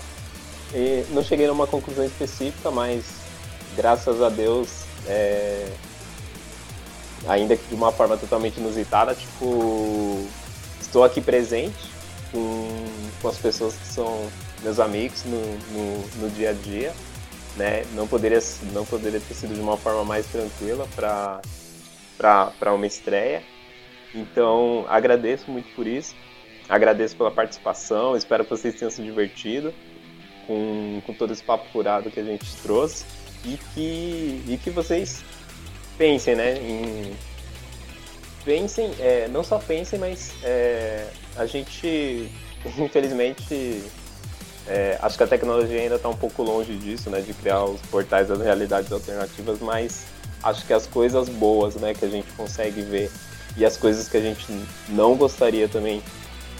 E não cheguei numa conclusão específica, mas graças a Deus, é, ainda que de uma forma totalmente inusitada, tipo, estou aqui presente com, com as pessoas que são meus amigos no, no, no dia a dia, né? Não poderia, não poderia ter sido de uma forma mais tranquila para uma estreia. Então, agradeço muito por isso. Agradeço pela participação, espero que vocês tenham se divertido com, com todo esse papo furado que a gente trouxe e que, e que vocês pensem, né? Em, pensem, é, não só pensem, mas é, a gente, infelizmente, é, acho que a tecnologia ainda está um pouco longe disso, né? De criar os portais das realidades alternativas, mas acho que as coisas boas, né? Que a gente consegue ver e as coisas que a gente não gostaria também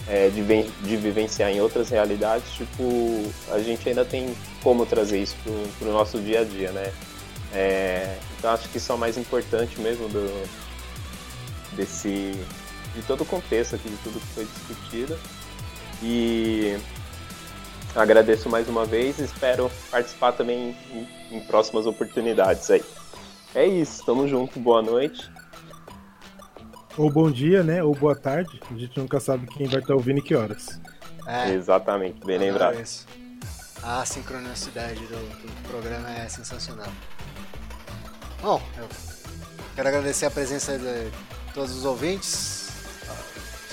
é, de, de vivenciar em outras realidades, tipo, a gente ainda tem como trazer isso pro, pro nosso dia a dia, né? É, então acho que isso é o mais importante mesmo do, desse de todo o contexto aqui, de tudo que foi discutido. E agradeço mais uma vez e espero participar também em, em próximas oportunidades aí. É isso, tamo junto, boa noite. Ou bom dia, né? Ou boa tarde. A gente nunca sabe quem vai estar ouvindo e que horas. É, Exatamente, bem lembrado. isso. A sincronicidade do, do programa é sensacional. Bom, eu quero agradecer a presença de todos os ouvintes.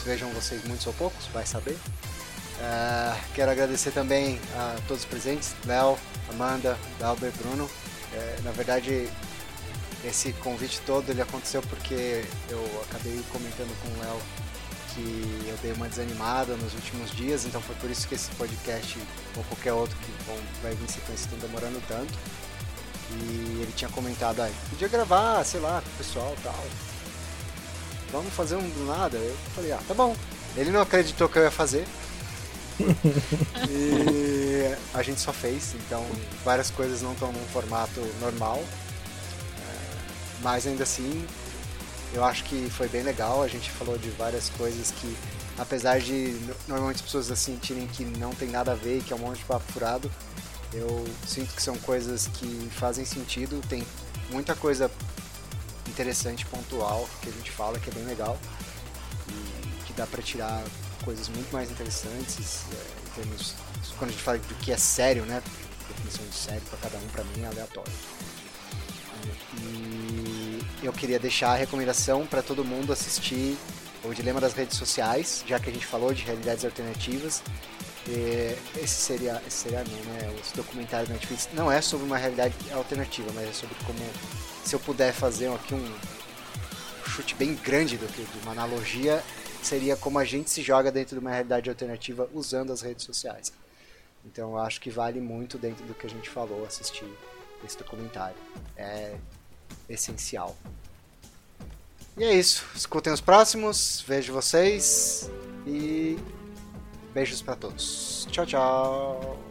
Vejam vocês muitos ou poucos, vai saber. Ah, quero agradecer também a todos os presentes, Léo, Amanda, Dalber, Bruno. É, na verdade, esse convite todo ele aconteceu porque eu acabei comentando com o Léo que eu dei uma desanimada nos últimos dias, então foi por isso que esse podcast ou qualquer outro que vão, vai vir em sequência estão demorando tanto. E ele tinha comentado, ah, podia gravar, sei lá, com o pessoal e tal. Vamos fazer um do nada? Eu falei, ah, tá bom. Ele não acreditou que eu ia fazer. e a gente só fez, então várias coisas não estão num formato normal. É, mas ainda assim, eu acho que foi bem legal. A gente falou de várias coisas que, apesar de no- normalmente as pessoas assim, sentirem que não tem nada a ver, que é um monte de papo furado, eu sinto que são coisas que fazem sentido. Tem muita coisa interessante, pontual, que a gente fala que é bem legal e que dá pra tirar coisas muito mais interessantes é, em termos quando a gente fala do que é sério, né? Definição de sério para cada um para mim é aleatório. E eu queria deixar a recomendação para todo mundo assistir o Dilema das Redes Sociais, já que a gente falou de realidades alternativas. E esse seria, esse seria não, né? Esse documentário da Netflix não é sobre uma realidade alternativa, mas é sobre como se eu puder fazer aqui um chute bem grande do que uma analogia, seria como a gente se joga dentro de uma realidade alternativa usando as redes sociais. Então eu acho que vale muito dentro do que a gente falou assistir esse documentário. É essencial. E é isso. Escutem os próximos. Vejo vocês. E beijos para todos. Tchau, tchau.